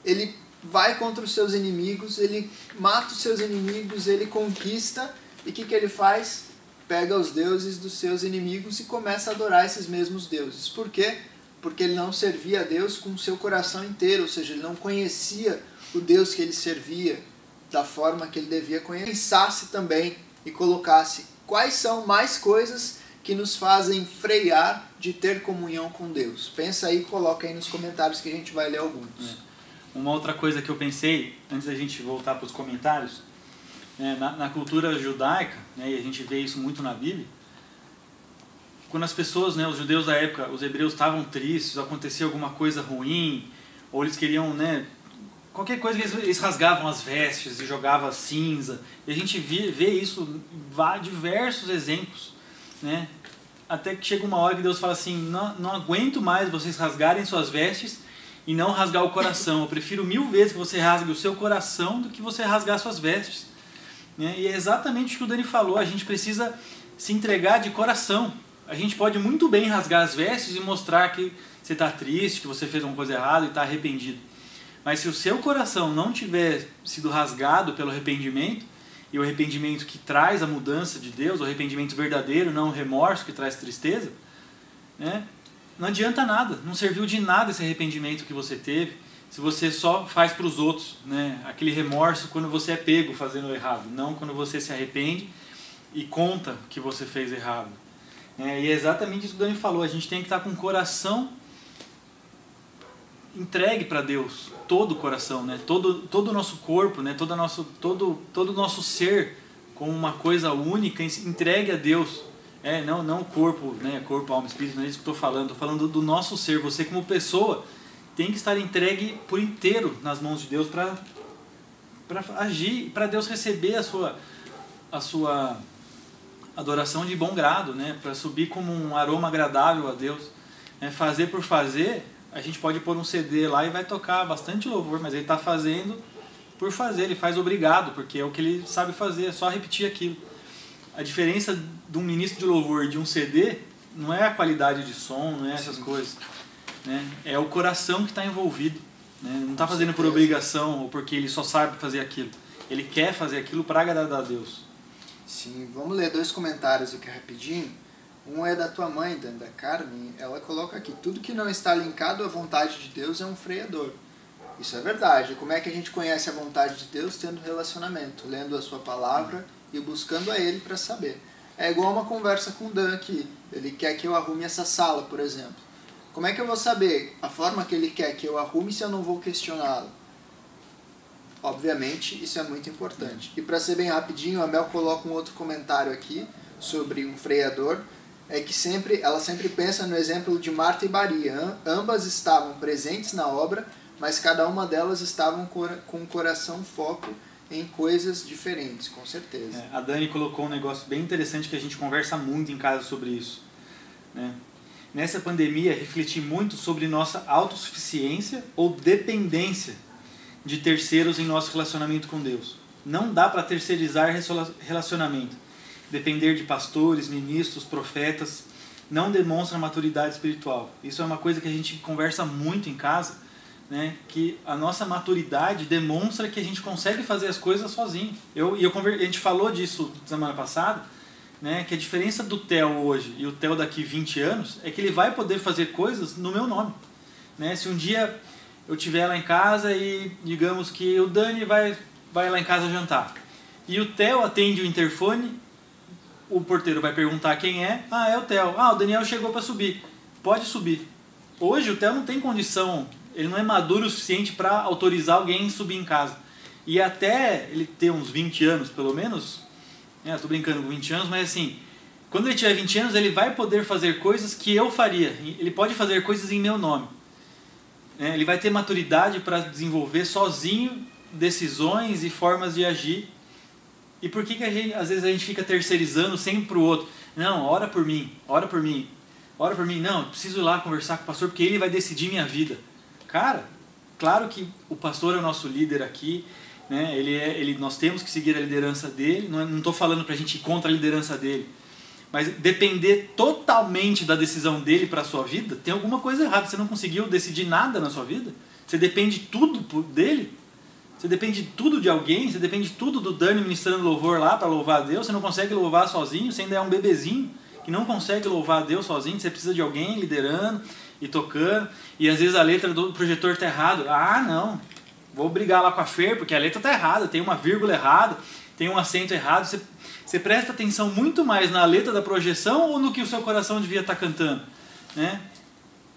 ele vai contra os seus inimigos, ele mata os seus inimigos, ele conquista, e o que, que ele faz? Pega os deuses dos seus inimigos e começa a adorar esses mesmos deuses. Por quê? Porque ele não servia a Deus com o seu coração inteiro, ou seja, ele não conhecia o Deus que ele servia da forma que ele devia conhecer. Pensasse também e colocasse quais são mais coisas que nos fazem frear de ter comunhão com Deus. Pensa aí e coloca aí nos comentários que a gente vai ler alguns. É. Uma outra coisa que eu pensei, antes da gente voltar para os comentários, né, na, na, cultura judaica, né, e a gente vê isso muito na Bíblia, quando as pessoas, né, os judeus da época, os hebreus estavam tristes, acontecia alguma coisa ruim, ou eles queriam, né, qualquer coisa eles, eles rasgavam as vestes e jogavam cinza. E a gente vê, vê isso em diversos exemplos, né? Até que chega uma hora que Deus fala assim: não, não aguento mais vocês rasgarem suas vestes e não rasgar o coração. Eu prefiro mil vezes que você rasgue o seu coração do que você rasgar suas vestes. Né? E é exatamente o que o Dani falou: a gente precisa se entregar de coração. A gente pode muito bem rasgar as vestes e mostrar que você está triste, que você fez uma coisa errada e está arrependido. Mas se o seu coração não tiver sido rasgado pelo arrependimento, e o arrependimento que traz a mudança de Deus, o arrependimento verdadeiro, não o remorso que traz tristeza, né? não adianta nada, não serviu de nada esse arrependimento que você teve, se você só faz para os outros, né? aquele remorso quando você é pego fazendo errado, não quando você se arrepende e conta que você fez errado. É, e é exatamente isso que o Dani falou, a gente tem que estar com o coração entregue para Deus, todo o coração, né? todo, todo o nosso corpo, né? todo, nosso, todo, todo o nosso ser como uma coisa única, entregue a Deus. É, não, não corpo, né? corpo, alma, espírito, não é isso que estou falando. Estou falando do nosso ser. Você como pessoa tem que estar entregue por inteiro nas mãos de Deus para para agir, para Deus receber a sua a sua adoração de bom grado, né? Para subir como um aroma agradável a Deus. É, fazer por fazer a gente pode pôr um CD lá e vai tocar bastante louvor, mas ele está fazendo por fazer, ele faz obrigado, porque é o que ele sabe fazer, é só repetir aquilo. A diferença de um ministro de louvor e de um CD não é a qualidade de som, não é essas Sim. coisas. Né? É o coração que está envolvido. Né? Não está fazendo por obrigação ou porque ele só sabe fazer aquilo. Ele quer fazer aquilo para agradar a Deus. Sim, vamos ler dois comentários aqui rapidinho. Um é da tua mãe, da Carmen. Ela coloca aqui: tudo que não está linkado à vontade de Deus é um freador. Isso é verdade. Como é que a gente conhece a vontade de Deus? Tendo relacionamento, lendo a sua palavra e buscando a Ele para saber. É igual uma conversa com o Dan aqui. Ele quer que eu arrume essa sala, por exemplo. Como é que eu vou saber a forma que ele quer que eu arrume se eu não vou questioná-lo? Obviamente, isso é muito importante. E para ser bem rapidinho, a Mel coloca um outro comentário aqui sobre um freador é que sempre ela sempre pensa no exemplo de Marta e Maria. Ambas estavam presentes na obra, mas cada uma delas estavam com o coração foco em coisas diferentes, com certeza. É, a Dani colocou um negócio bem interessante que a gente conversa muito em casa sobre isso. Né? Nessa pandemia, refleti muito sobre nossa autossuficiência ou dependência de terceiros em nosso relacionamento com Deus. Não dá para terceirizar relacionamento depender de pastores, ministros, profetas, não demonstra maturidade espiritual. Isso é uma coisa que a gente conversa muito em casa, né? que a nossa maturidade demonstra que a gente consegue fazer as coisas sozinho. Eu, eu, a gente falou disso semana passada, né? que a diferença do Theo hoje e o Theo daqui 20 anos é que ele vai poder fazer coisas no meu nome. Né? Se um dia eu estiver lá em casa e digamos que o Dani vai, vai lá em casa jantar, e o Theo atende o interfone o porteiro vai perguntar quem é. Ah, é o Theo. Ah, o Daniel chegou para subir. Pode subir. Hoje o Theo não tem condição, ele não é maduro o suficiente para autorizar alguém subir em casa. E até ele ter uns 20 anos, pelo menos, né, tô brincando com 20 anos, mas assim, quando ele tiver 20 anos, ele vai poder fazer coisas que eu faria. Ele pode fazer coisas em meu nome. É, ele vai ter maturidade para desenvolver sozinho decisões e formas de agir e por que, que a gente, às vezes a gente fica terceirizando sempre para o outro? Não, ora por mim, ora por mim. ora por mim. Não, preciso ir lá conversar com o pastor porque ele vai decidir minha vida. Cara, claro que o pastor é o nosso líder aqui, né? Ele é, ele, nós temos que seguir a liderança dele. Não estou falando para a gente ir contra a liderança dele, mas depender totalmente da decisão dele para a sua vida, tem alguma coisa errada. Você não conseguiu decidir nada na sua vida? Você depende tudo dele? Você depende de tudo de alguém? Você depende de tudo do Dani ministrando louvor lá para louvar a Deus? Você não consegue louvar sozinho? Você ainda é um bebezinho que não consegue louvar a Deus sozinho? Você precisa de alguém liderando e tocando. E às vezes a letra do projetor está errado. Ah, não. Vou brigar lá com a Fer porque a letra está errada, tem uma vírgula errada, tem um acento errado. Você você presta atenção muito mais na letra da projeção ou no que o seu coração devia estar cantando, né?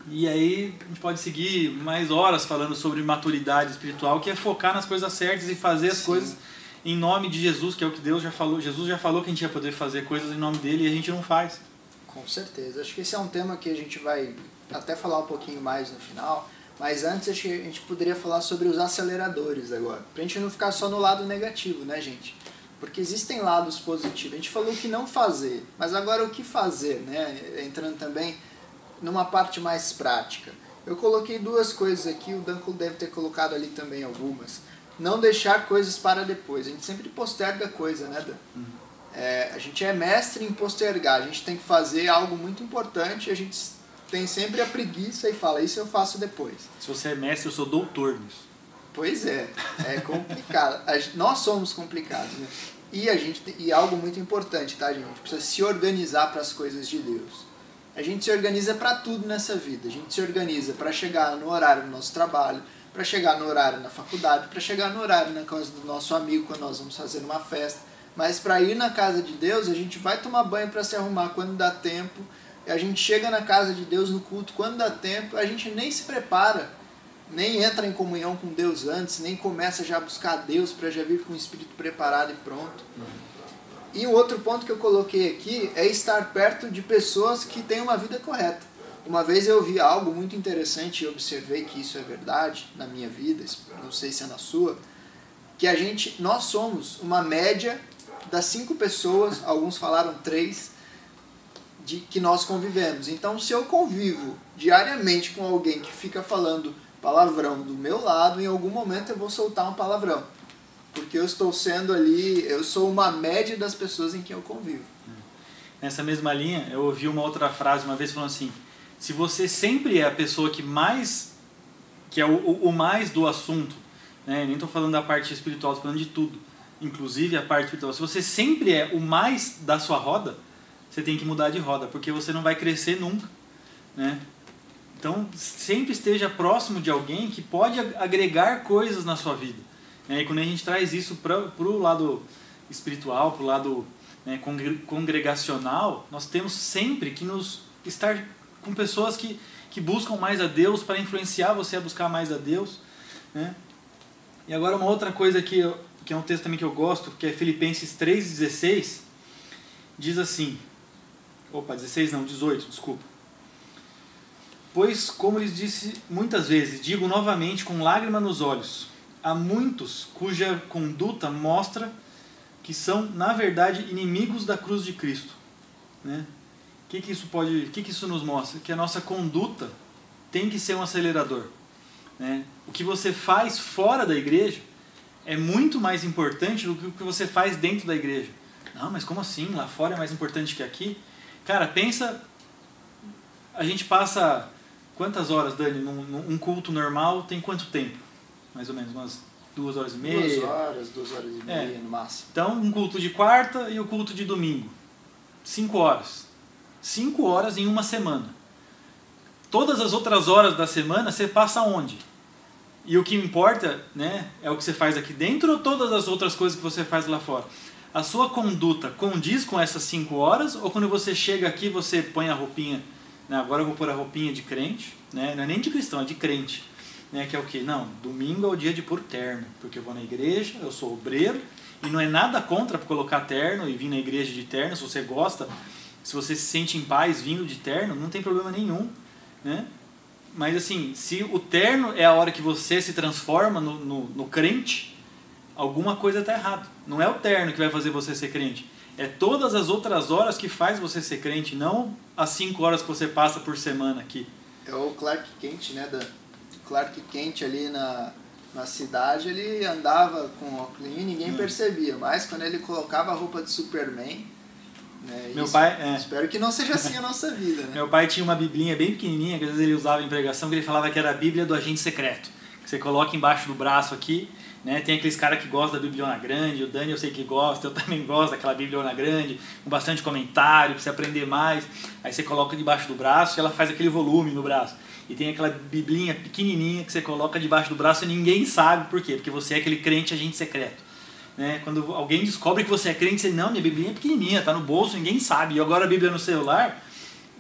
E aí a gente pode seguir mais horas falando sobre maturidade espiritual, que é focar nas coisas certas e fazer as Sim. coisas em nome de Jesus, que é o que Deus já falou. Jesus já falou que a gente ia poder fazer coisas em nome dele e a gente não faz. Com certeza. Acho que esse é um tema que a gente vai até falar um pouquinho mais no final. Mas antes acho que a gente poderia falar sobre os aceleradores agora. Pra gente não ficar só no lado negativo, né, gente? Porque existem lados positivos. A gente falou que não fazer, mas agora o que fazer, né? Entrando também numa parte mais prática. Eu coloquei duas coisas aqui, o Danko deve ter colocado ali também algumas. Não deixar coisas para depois. A gente sempre posterga coisa, né, Dan? Uhum. É, a gente é mestre em postergar. A gente tem que fazer algo muito importante. A gente tem sempre a preguiça e fala, isso eu faço depois. Se você é mestre, eu sou doutor nisso. Pois é, é complicado. nós somos complicados, né? E a gente e algo muito importante, tá, gente? A gente precisa se organizar para as coisas de Deus. A gente se organiza para tudo nessa vida. A gente se organiza para chegar no horário do nosso trabalho, para chegar no horário na faculdade, para chegar no horário na casa do nosso amigo quando nós vamos fazer uma festa. Mas para ir na casa de Deus, a gente vai tomar banho para se arrumar quando dá tempo. A gente chega na casa de Deus no culto quando dá tempo. A gente nem se prepara nem entra em comunhão com Deus antes, nem começa já a buscar Deus para já vir com o espírito preparado e pronto. E o outro ponto que eu coloquei aqui é estar perto de pessoas que têm uma vida correta. Uma vez eu vi algo muito interessante e observei que isso é verdade na minha vida, não sei se é na sua, que a gente, nós somos uma média das cinco pessoas, alguns falaram três, de que nós convivemos. Então, se eu convivo diariamente com alguém que fica falando palavrão do meu lado, em algum momento eu vou soltar um palavrão. Porque eu estou sendo ali, eu sou uma média das pessoas em quem eu convivo. Nessa mesma linha, eu ouvi uma outra frase uma vez falando assim: se você sempre é a pessoa que mais, que é o, o, o mais do assunto, né? nem estou falando da parte espiritual, estou falando de tudo, inclusive a parte espiritual. Se você sempre é o mais da sua roda, você tem que mudar de roda, porque você não vai crescer nunca, né? Então, sempre esteja próximo de alguém que pode agregar coisas na sua vida. E quando a gente traz isso para o lado espiritual, para o lado né, congregacional, nós temos sempre que nos estar com pessoas que, que buscam mais a Deus para influenciar você a buscar mais a Deus. Né? E agora uma outra coisa que, que é um texto também que eu gosto, que é Filipenses 3,16, diz assim, opa, 16 não, 18, desculpa. Pois, como lhes disse muitas vezes, digo novamente com lágrima nos olhos, há muitos cuja conduta mostra que são, na verdade, inimigos da cruz de Cristo. Né? O que, que isso pode, o que, que isso nos mostra? Que a nossa conduta tem que ser um acelerador. Né? O que você faz fora da igreja é muito mais importante do que o que você faz dentro da igreja. Não, mas como assim? Lá fora é mais importante que aqui? Cara, pensa. A gente passa Quantas horas, Dani, num, num, um culto normal tem quanto tempo? Mais ou menos, umas duas horas e meia? Duas horas, duas horas e meia é. no máximo. Então, um culto de quarta e o culto de domingo. Cinco horas. Cinco horas em uma semana. Todas as outras horas da semana você passa onde? E o que importa né, é o que você faz aqui dentro ou todas as outras coisas que você faz lá fora? A sua conduta condiz com essas cinco horas ou quando você chega aqui você põe a roupinha né? Agora eu vou pôr a roupinha de crente, né? não é nem de cristão, é de crente. Né? Que é o que? Não, domingo é o dia de pôr terno, porque eu vou na igreja, eu sou obreiro, e não é nada contra colocar terno e vir na igreja de terno, se você gosta, se você se sente em paz vindo de terno, não tem problema nenhum. Né? Mas assim, se o terno é a hora que você se transforma no, no, no crente, alguma coisa está errada. Não é o terno que vai fazer você ser crente É todas as outras horas que faz você ser crente, não as cinco horas que você passa por semana aqui. É o Clark Kent, né? Da Clark Kent ali na, na cidade, ele andava com óculos e ninguém hum. percebia. Mas quando ele colocava a roupa de Superman, né, Meu pai, é. Espero que não seja assim a nossa vida, né? Meu pai tinha uma biblinha bem pequenininha, que às vezes ele usava em pregação, que ele falava que era a Bíblia do agente secreto. Que você coloca embaixo do braço aqui né? Tem aqueles caras que gostam da Bibliona Grande, o Dani eu sei que gosta, eu também gosto daquela Bibliona Grande, com bastante comentário, pra você aprender mais. Aí você coloca debaixo do braço e ela faz aquele volume no braço. E tem aquela biblinha pequenininha que você coloca debaixo do braço e ninguém sabe por quê, porque você é aquele crente agente secreto. Né? Quando alguém descobre que você é crente, você não, minha biblinha é pequenininha, tá no bolso, ninguém sabe. E agora a Bíblia no celular,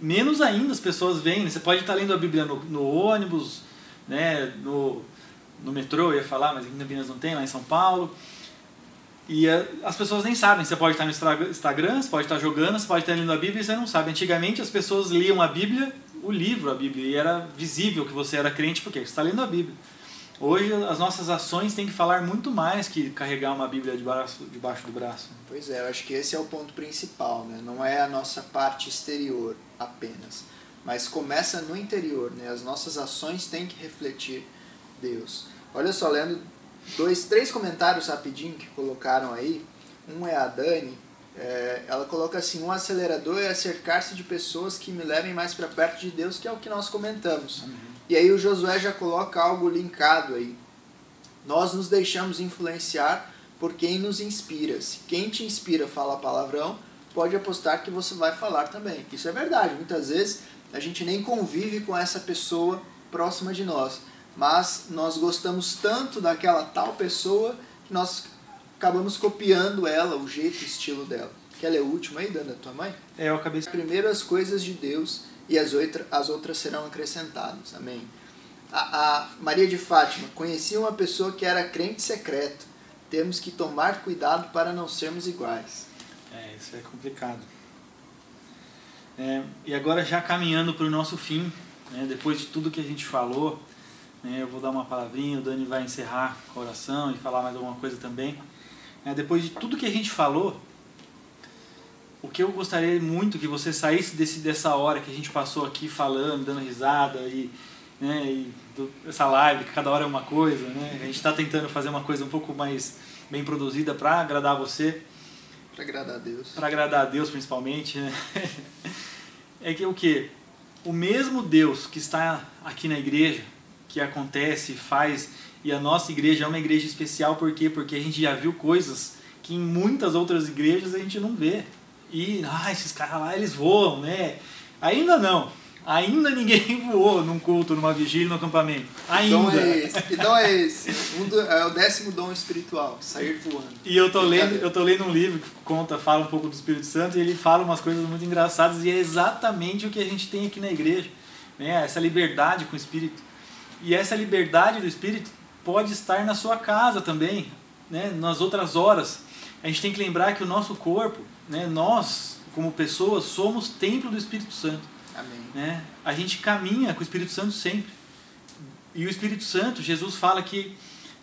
menos ainda as pessoas veem. Né? Você pode estar lendo a Bíblia no, no ônibus, né? no, no metrô, eu ia falar, mas aqui em Campinas não tem, lá em São Paulo. E as pessoas nem sabem. Você pode estar no Instagram, você pode estar jogando, você pode estar lendo a Bíblia e você não sabe. Antigamente as pessoas liam a Bíblia, o livro, a Bíblia, e era visível que você era crente porque você está lendo a Bíblia. Hoje as nossas ações têm que falar muito mais que carregar uma Bíblia debaixo, debaixo do braço. Pois é, eu acho que esse é o ponto principal, né? Não é a nossa parte exterior apenas, mas começa no interior, né? As nossas ações têm que refletir Deus. Olha só, lendo dois, três comentários rapidinho que colocaram aí. Um é a Dani, é, ela coloca assim: um acelerador é cercar-se de pessoas que me levem mais para perto de Deus, que é o que nós comentamos. Uhum. E aí o Josué já coloca algo linkado aí. Nós nos deixamos influenciar por quem nos inspira. Se quem te inspira fala palavrão, pode apostar que você vai falar também. Isso é verdade. Muitas vezes a gente nem convive com essa pessoa próxima de nós mas nós gostamos tanto daquela tal pessoa que nós acabamos copiando ela, o jeito, o estilo dela. Que ela é o último aí, dando a tua mãe? É, eu acabei... Primeiro as coisas de Deus e as, outra, as outras serão acrescentadas. Amém. A, a Maria de Fátima conhecia uma pessoa que era crente secreto. Temos que tomar cuidado para não sermos iguais. É, isso é complicado. É, e agora já caminhando para o nosso fim, né, depois de tudo que a gente falou? Eu vou dar uma palavrinha, o Dani vai encerrar com a oração e falar mais alguma coisa também. É, depois de tudo que a gente falou, o que eu gostaria muito que você saísse desse, dessa hora que a gente passou aqui falando, dando risada e, né, e do, essa live, que cada hora é uma coisa, né? A gente está tentando fazer uma coisa um pouco mais bem produzida para agradar você. Para agradar a Deus. Para agradar a Deus, principalmente. Né? é que o que? O mesmo Deus que está aqui na igreja, que acontece, faz. E a nossa igreja é uma igreja especial, por quê? Porque a gente já viu coisas que em muitas outras igrejas a gente não vê. E, ah, esses caras lá, eles voam, né? Ainda não. Ainda ninguém voou num culto, numa vigília, no acampamento. Ainda. Dom é esse. Que dom é esse? Um do, é o décimo dom espiritual, sair voando. E eu tô lendo, eu tô lendo um livro que conta, fala um pouco do Espírito Santo e ele fala umas coisas muito engraçadas e é exatamente o que a gente tem aqui na igreja. Né? Essa liberdade com o Espírito. E essa liberdade do Espírito pode estar na sua casa também, né? nas outras horas. A gente tem que lembrar que o nosso corpo, né? nós, como pessoas, somos templo do Espírito Santo. Amém. Né? A gente caminha com o Espírito Santo sempre. E o Espírito Santo, Jesus fala que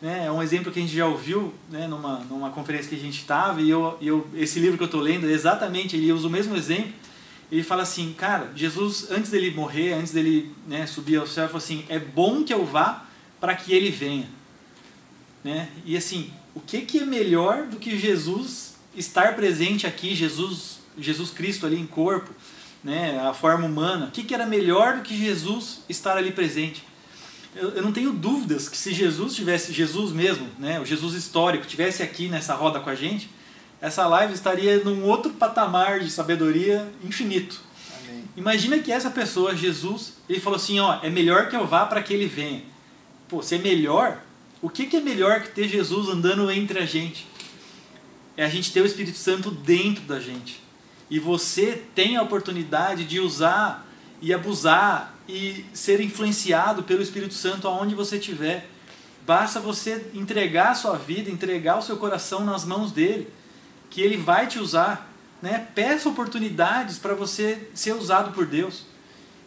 né, é um exemplo que a gente já ouviu né, numa, numa conferência que a gente estava, e eu, eu, esse livro que eu estou lendo, exatamente, ele usa o mesmo exemplo ele fala assim, cara, Jesus, antes dele morrer, antes dele né, subir ao céu, ele falou assim, é bom que eu vá para que ele venha. Né? E assim, o que, que é melhor do que Jesus estar presente aqui, Jesus, Jesus Cristo ali em corpo, né, a forma humana? O que, que era melhor do que Jesus estar ali presente? Eu, eu não tenho dúvidas que se Jesus tivesse, Jesus mesmo, né, o Jesus histórico, tivesse aqui nessa roda com a gente, essa live estaria num outro patamar de sabedoria infinito. Amém. Imagina que essa pessoa, Jesus, ele falou assim, ó, é melhor que eu vá para que ele venha. Pô, se é melhor, o que, que é melhor que ter Jesus andando entre a gente? É a gente ter o Espírito Santo dentro da gente. E você tem a oportunidade de usar e abusar e ser influenciado pelo Espírito Santo aonde você estiver. Basta você entregar a sua vida, entregar o seu coração nas mãos dele que Ele vai te usar. Né? Peça oportunidades para você ser usado por Deus.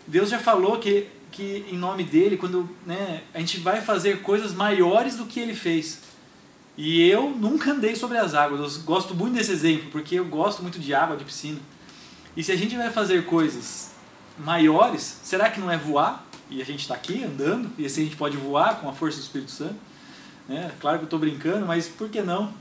Deus já falou que, que em nome dele, quando né, a gente vai fazer coisas maiores do que Ele fez. E eu nunca andei sobre as águas. Eu gosto muito desse exemplo, porque eu gosto muito de água, de piscina. E se a gente vai fazer coisas maiores, será que não é voar? E a gente está aqui andando, e assim a gente pode voar com a força do Espírito Santo. Né? Claro que eu estou brincando, mas por que não?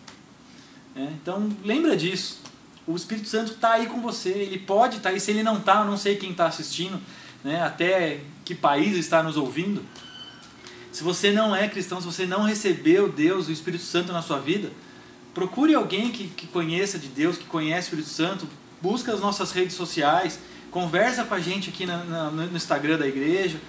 É, então lembra disso. O Espírito Santo está aí com você, ele pode estar tá aí. Se ele não está, eu não sei quem está assistindo, né? até que país está nos ouvindo. Se você não é cristão, se você não recebeu Deus, o Espírito Santo na sua vida, procure alguém que, que conheça de Deus, que conhece o Espírito Santo, busca as nossas redes sociais, conversa com a gente aqui na, na, no Instagram da igreja,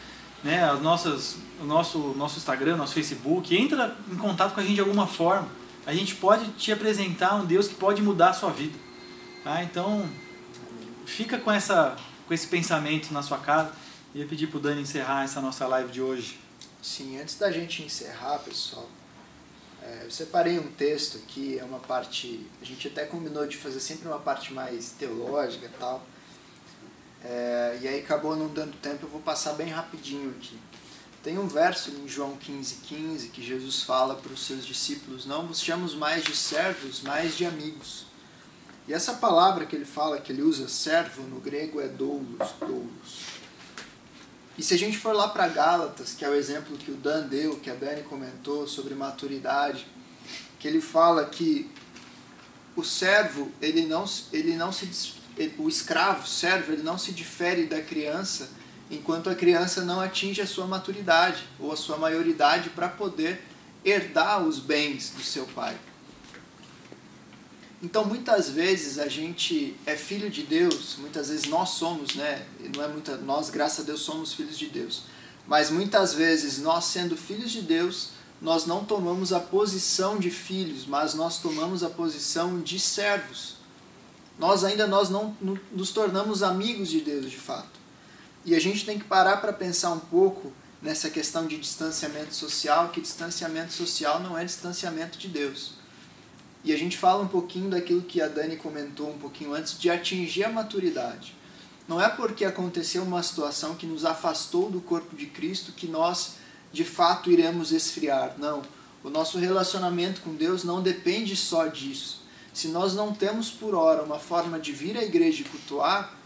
né, as nossas, o nosso, nosso Instagram, nosso Facebook, entra em contato com a gente de alguma forma. A gente pode te apresentar um Deus que pode mudar a sua vida. Tá? Então, fica com, essa, com esse pensamento na sua casa. E eu pedir para o Dani encerrar essa nossa live de hoje. Sim, antes da gente encerrar, pessoal, é, eu separei um texto aqui, é uma parte. A gente até combinou de fazer sempre uma parte mais teológica e tal. É, e aí acabou não dando tempo, eu vou passar bem rapidinho aqui. Tem um verso em João 15,15 15, que Jesus fala para os seus discípulos: Não vos chamamos mais de servos, mas de amigos. E essa palavra que ele fala, que ele usa, servo, no grego é doulos, doulos. E se a gente for lá para Gálatas, que é o exemplo que o Dan deu, que a Dani comentou sobre maturidade, que ele fala que o servo, ele não, ele não se o escravo, servo, ele não se difere da criança enquanto a criança não atinge a sua maturidade ou a sua maioridade para poder herdar os bens do seu pai. Então, muitas vezes a gente é filho de Deus, muitas vezes nós somos, né? Não é muita, nós, graças a Deus, somos filhos de Deus. Mas muitas vezes nós sendo filhos de Deus, nós não tomamos a posição de filhos, mas nós tomamos a posição de servos. Nós ainda nós não nos tornamos amigos de Deus, de fato. E a gente tem que parar para pensar um pouco nessa questão de distanciamento social, que distanciamento social não é distanciamento de Deus. E a gente fala um pouquinho daquilo que a Dani comentou um pouquinho antes, de atingir a maturidade. Não é porque aconteceu uma situação que nos afastou do corpo de Cristo que nós, de fato, iremos esfriar. Não. O nosso relacionamento com Deus não depende só disso. Se nós não temos por hora uma forma de vir à igreja e cultuar,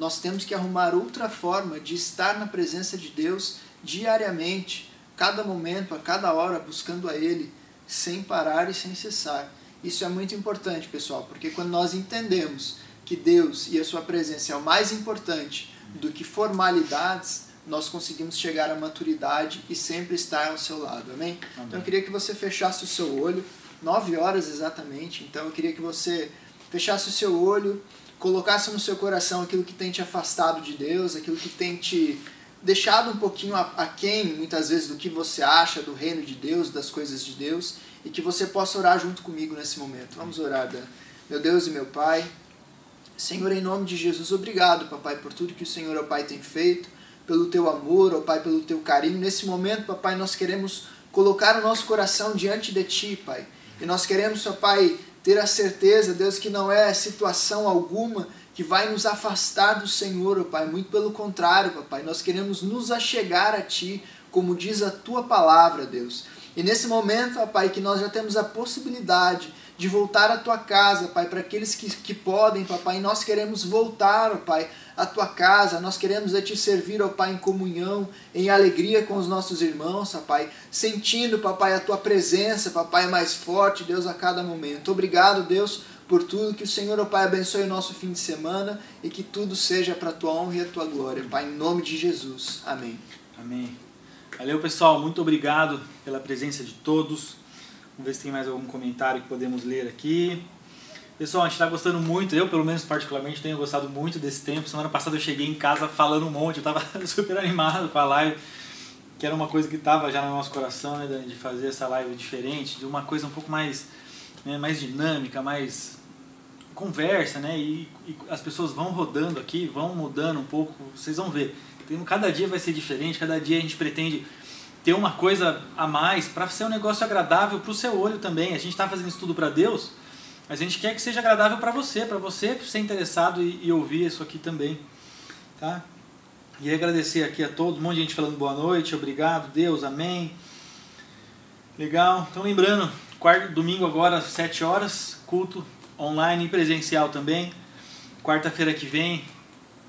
nós temos que arrumar outra forma de estar na presença de Deus diariamente, cada momento, a cada hora, buscando a Ele, sem parar e sem cessar. Isso é muito importante, pessoal, porque quando nós entendemos que Deus e a sua presença é o mais importante do que formalidades, nós conseguimos chegar à maturidade e sempre estar ao seu lado. Amém? Amém? Então eu queria que você fechasse o seu olho, nove horas exatamente. Então eu queria que você fechasse o seu olho, colocasse no seu coração aquilo que tem te afastado de Deus, aquilo que tem te deixado um pouquinho aquém, muitas vezes, do que você acha do reino de Deus, das coisas de Deus e que você possa orar junto comigo nesse momento. Vamos orar, Dan. Meu Deus e meu Pai, Senhor, em nome de Jesus, obrigado, papai, por tudo que o Senhor, ó Pai, tem feito, pelo teu amor, ó Pai, pelo teu carinho. Nesse momento, papai, nós queremos colocar o nosso coração diante de ti, Pai. E nós queremos, ó Pai, ter a certeza, Deus, que não é situação alguma que vai nos afastar do Senhor, ó Pai. Muito pelo contrário, papai, nós queremos nos achegar a Ti, como diz a Tua palavra, Deus. E nesse momento, ó Pai, que nós já temos a possibilidade de voltar à tua casa, Pai, para aqueles que, que podem, Papai, nós queremos voltar, ó Pai, à tua casa, nós queremos a te servir, ó Pai, em comunhão, em alegria com os nossos irmãos, ó Pai, sentindo, Papai, a tua presença, Papai, mais forte, Deus, a cada momento. Obrigado, Deus, por tudo, que o Senhor, ó Pai, abençoe o nosso fim de semana e que tudo seja para a tua honra e a tua glória, Pai, em nome de Jesus. Amém. Amém. Valeu, pessoal. Muito obrigado pela presença de todos. Vamos ver se tem mais algum comentário que podemos ler aqui. Pessoal, a gente está gostando muito, eu pelo menos particularmente tenho gostado muito desse tempo. Semana passada eu cheguei em casa falando um monte, eu estava super animado com a live, que era uma coisa que estava já no nosso coração, né, de fazer essa live diferente, de uma coisa um pouco mais, né, mais dinâmica, mais conversa, né, e, e as pessoas vão rodando aqui, vão mudando um pouco, vocês vão ver. Cada dia vai ser diferente, cada dia a gente pretende ter uma coisa a mais para ser um negócio agradável para o seu olho também. A gente está fazendo isso tudo para Deus, mas a gente quer que seja agradável para você, para você ser interessado e, e, ouvir isso aqui também. Tá? E agradecer aqui a todos, um monte de gente falando boa noite, obrigado, Deus, amém. Legal. Então lembrando, quarto, domingo agora às 7 horas, culto online e presencial também. Quarta-feira que vem,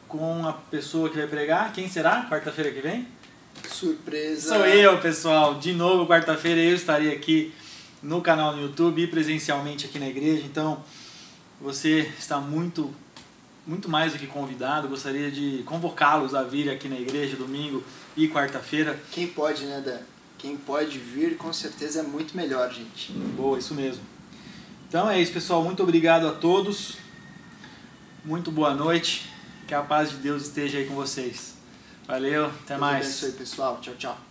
com a pessoa que vai pregar. Quem será? Quarta-feira que vem? Surpresa. Sou eu, pessoal. De novo, quarta-feira eu estarei aqui no canal no YouTube e presencialmente aqui na igreja. Então, você está muito, muito mais do que convidado. Gostaria de convocá-los a vir aqui na igreja domingo e quarta-feira. Quem pode, né, Dan? Quem pode vir, com certeza é muito melhor, gente. Boa, isso mesmo. Então é isso, pessoal. Muito obrigado a todos. Muito boa noite. Que a paz de Deus esteja aí com vocês. Valeu, até Deus mais. abençoe, pessoal. Tchau, tchau.